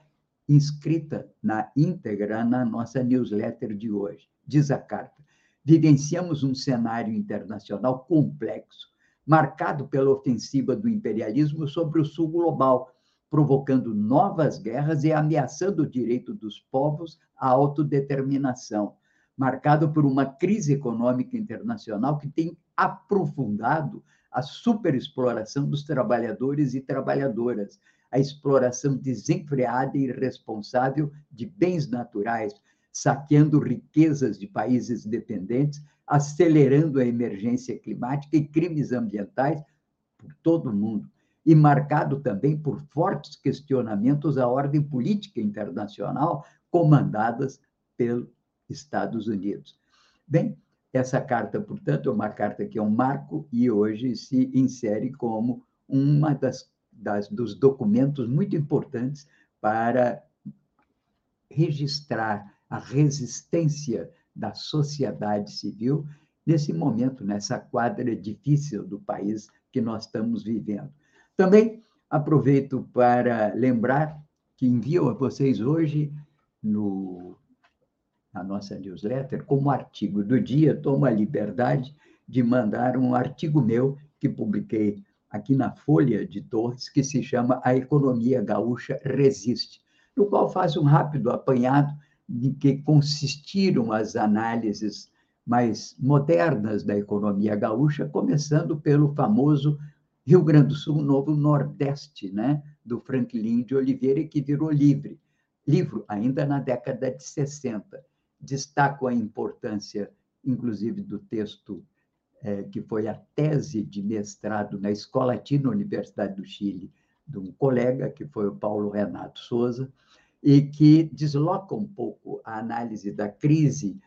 inscrita na íntegra na nossa newsletter de hoje. Diz a carta: vivenciamos um cenário internacional complexo, marcado pela ofensiva do imperialismo sobre o sul global, provocando novas guerras e ameaçando o direito dos povos à autodeterminação, marcado por uma crise econômica internacional que tem aprofundado a superexploração dos trabalhadores e trabalhadoras, a exploração desenfreada e irresponsável de bens naturais, saqueando riquezas de países dependentes, acelerando a emergência climática e crimes ambientais por todo o mundo, e marcado também por fortes questionamentos à ordem política internacional comandadas pelos Estados Unidos. Bem, essa carta, portanto, é uma carta que é um marco e hoje se insere como uma das das, dos documentos muito importantes para registrar a resistência da sociedade civil nesse momento, nessa quadra difícil do país que nós estamos vivendo. Também aproveito para lembrar que envio a vocês hoje no, na nossa newsletter, como artigo do dia, tomo a liberdade de mandar um artigo meu que publiquei aqui na Folha de Torres, que se chama A Economia Gaúcha Resiste, no qual faz um rápido apanhado de que consistiram as análises mais modernas da economia gaúcha, começando pelo famoso Rio Grande do Sul, Novo Nordeste, né, do Franklin de Oliveira, que virou livre, livro ainda na década de 60. Destaco a importância, inclusive, do texto é, que foi a tese de mestrado na Escola Latina Universidade do Chile, de um colega, que foi o Paulo Renato Souza, e que desloca um pouco a análise da crise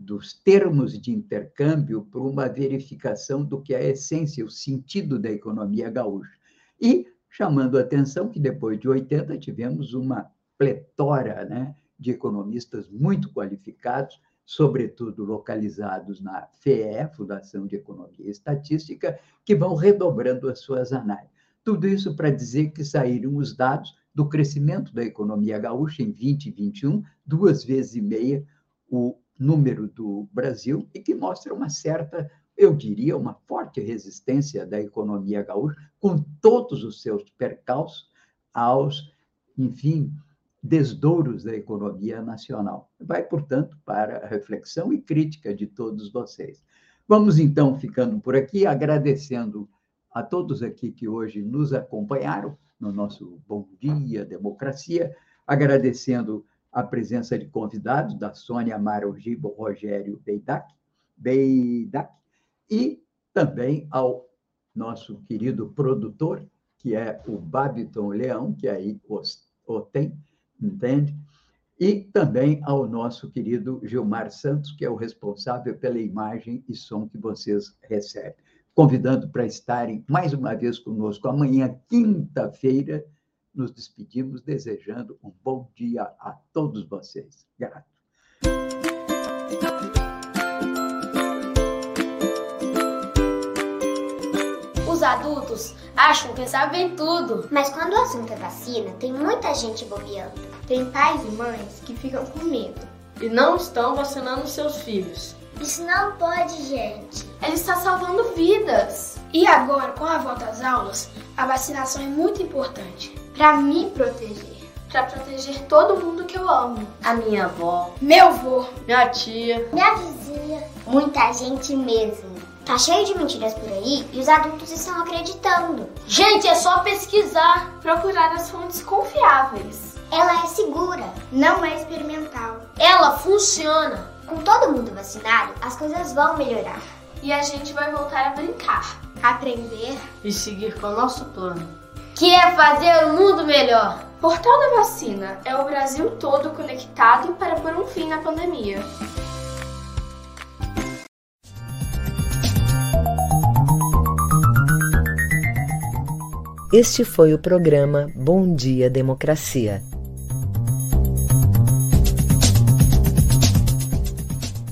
dos termos de intercâmbio para uma verificação do que é a essência, o sentido da economia gaúcha. E chamando a atenção que depois de 80 tivemos uma pletora né, de economistas muito qualificados, sobretudo localizados na FEE, Fundação de Economia e Estatística, que vão redobrando as suas análises. Tudo isso para dizer que saíram os dados do crescimento da economia gaúcha em 2021, duas vezes e meia o número do Brasil, e que mostra uma certa, eu diria, uma forte resistência da economia gaúcha, com todos os seus percalços aos, enfim, desdouros da economia nacional. Vai, portanto, para a reflexão e crítica de todos vocês. Vamos, então, ficando por aqui, agradecendo a todos aqui que hoje nos acompanharam no nosso Bom Dia Democracia, agradecendo a presença de convidados da Sônia Marogibo Rogério Beidak, Beidak e também ao nosso querido produtor, que é o Babiton Leão, que aí o tem, entende? E também ao nosso querido Gilmar Santos, que é o responsável pela imagem e som que vocês recebem. Convidando para estarem mais uma vez conosco amanhã, quinta-feira. Nos despedimos desejando um bom dia a todos vocês. Grato. Os adultos acham que sabem tudo. Mas quando o assunto é vacina, tem muita gente bobeando. Tem pais e mães que ficam com medo e não estão vacinando seus filhos. Isso não pode, gente. Ele está salvando vidas. E agora, com a volta às aulas, a vacinação é muito importante para me proteger. Para proteger todo mundo que eu amo. A minha avó, meu avô, minha tia, minha vizinha, muita gente mesmo. Tá cheio de mentiras por aí e os adultos estão acreditando. Gente, é só pesquisar, procurar as fontes confiáveis. Ela é segura, não é experimental. Ela funciona. Com todo mundo vacinado, as coisas vão melhorar. E a gente vai voltar a brincar, aprender e seguir com o nosso plano, que é fazer o mundo melhor. Portal da Vacina é o Brasil todo conectado para pôr um fim na pandemia. Este foi o programa Bom Dia Democracia.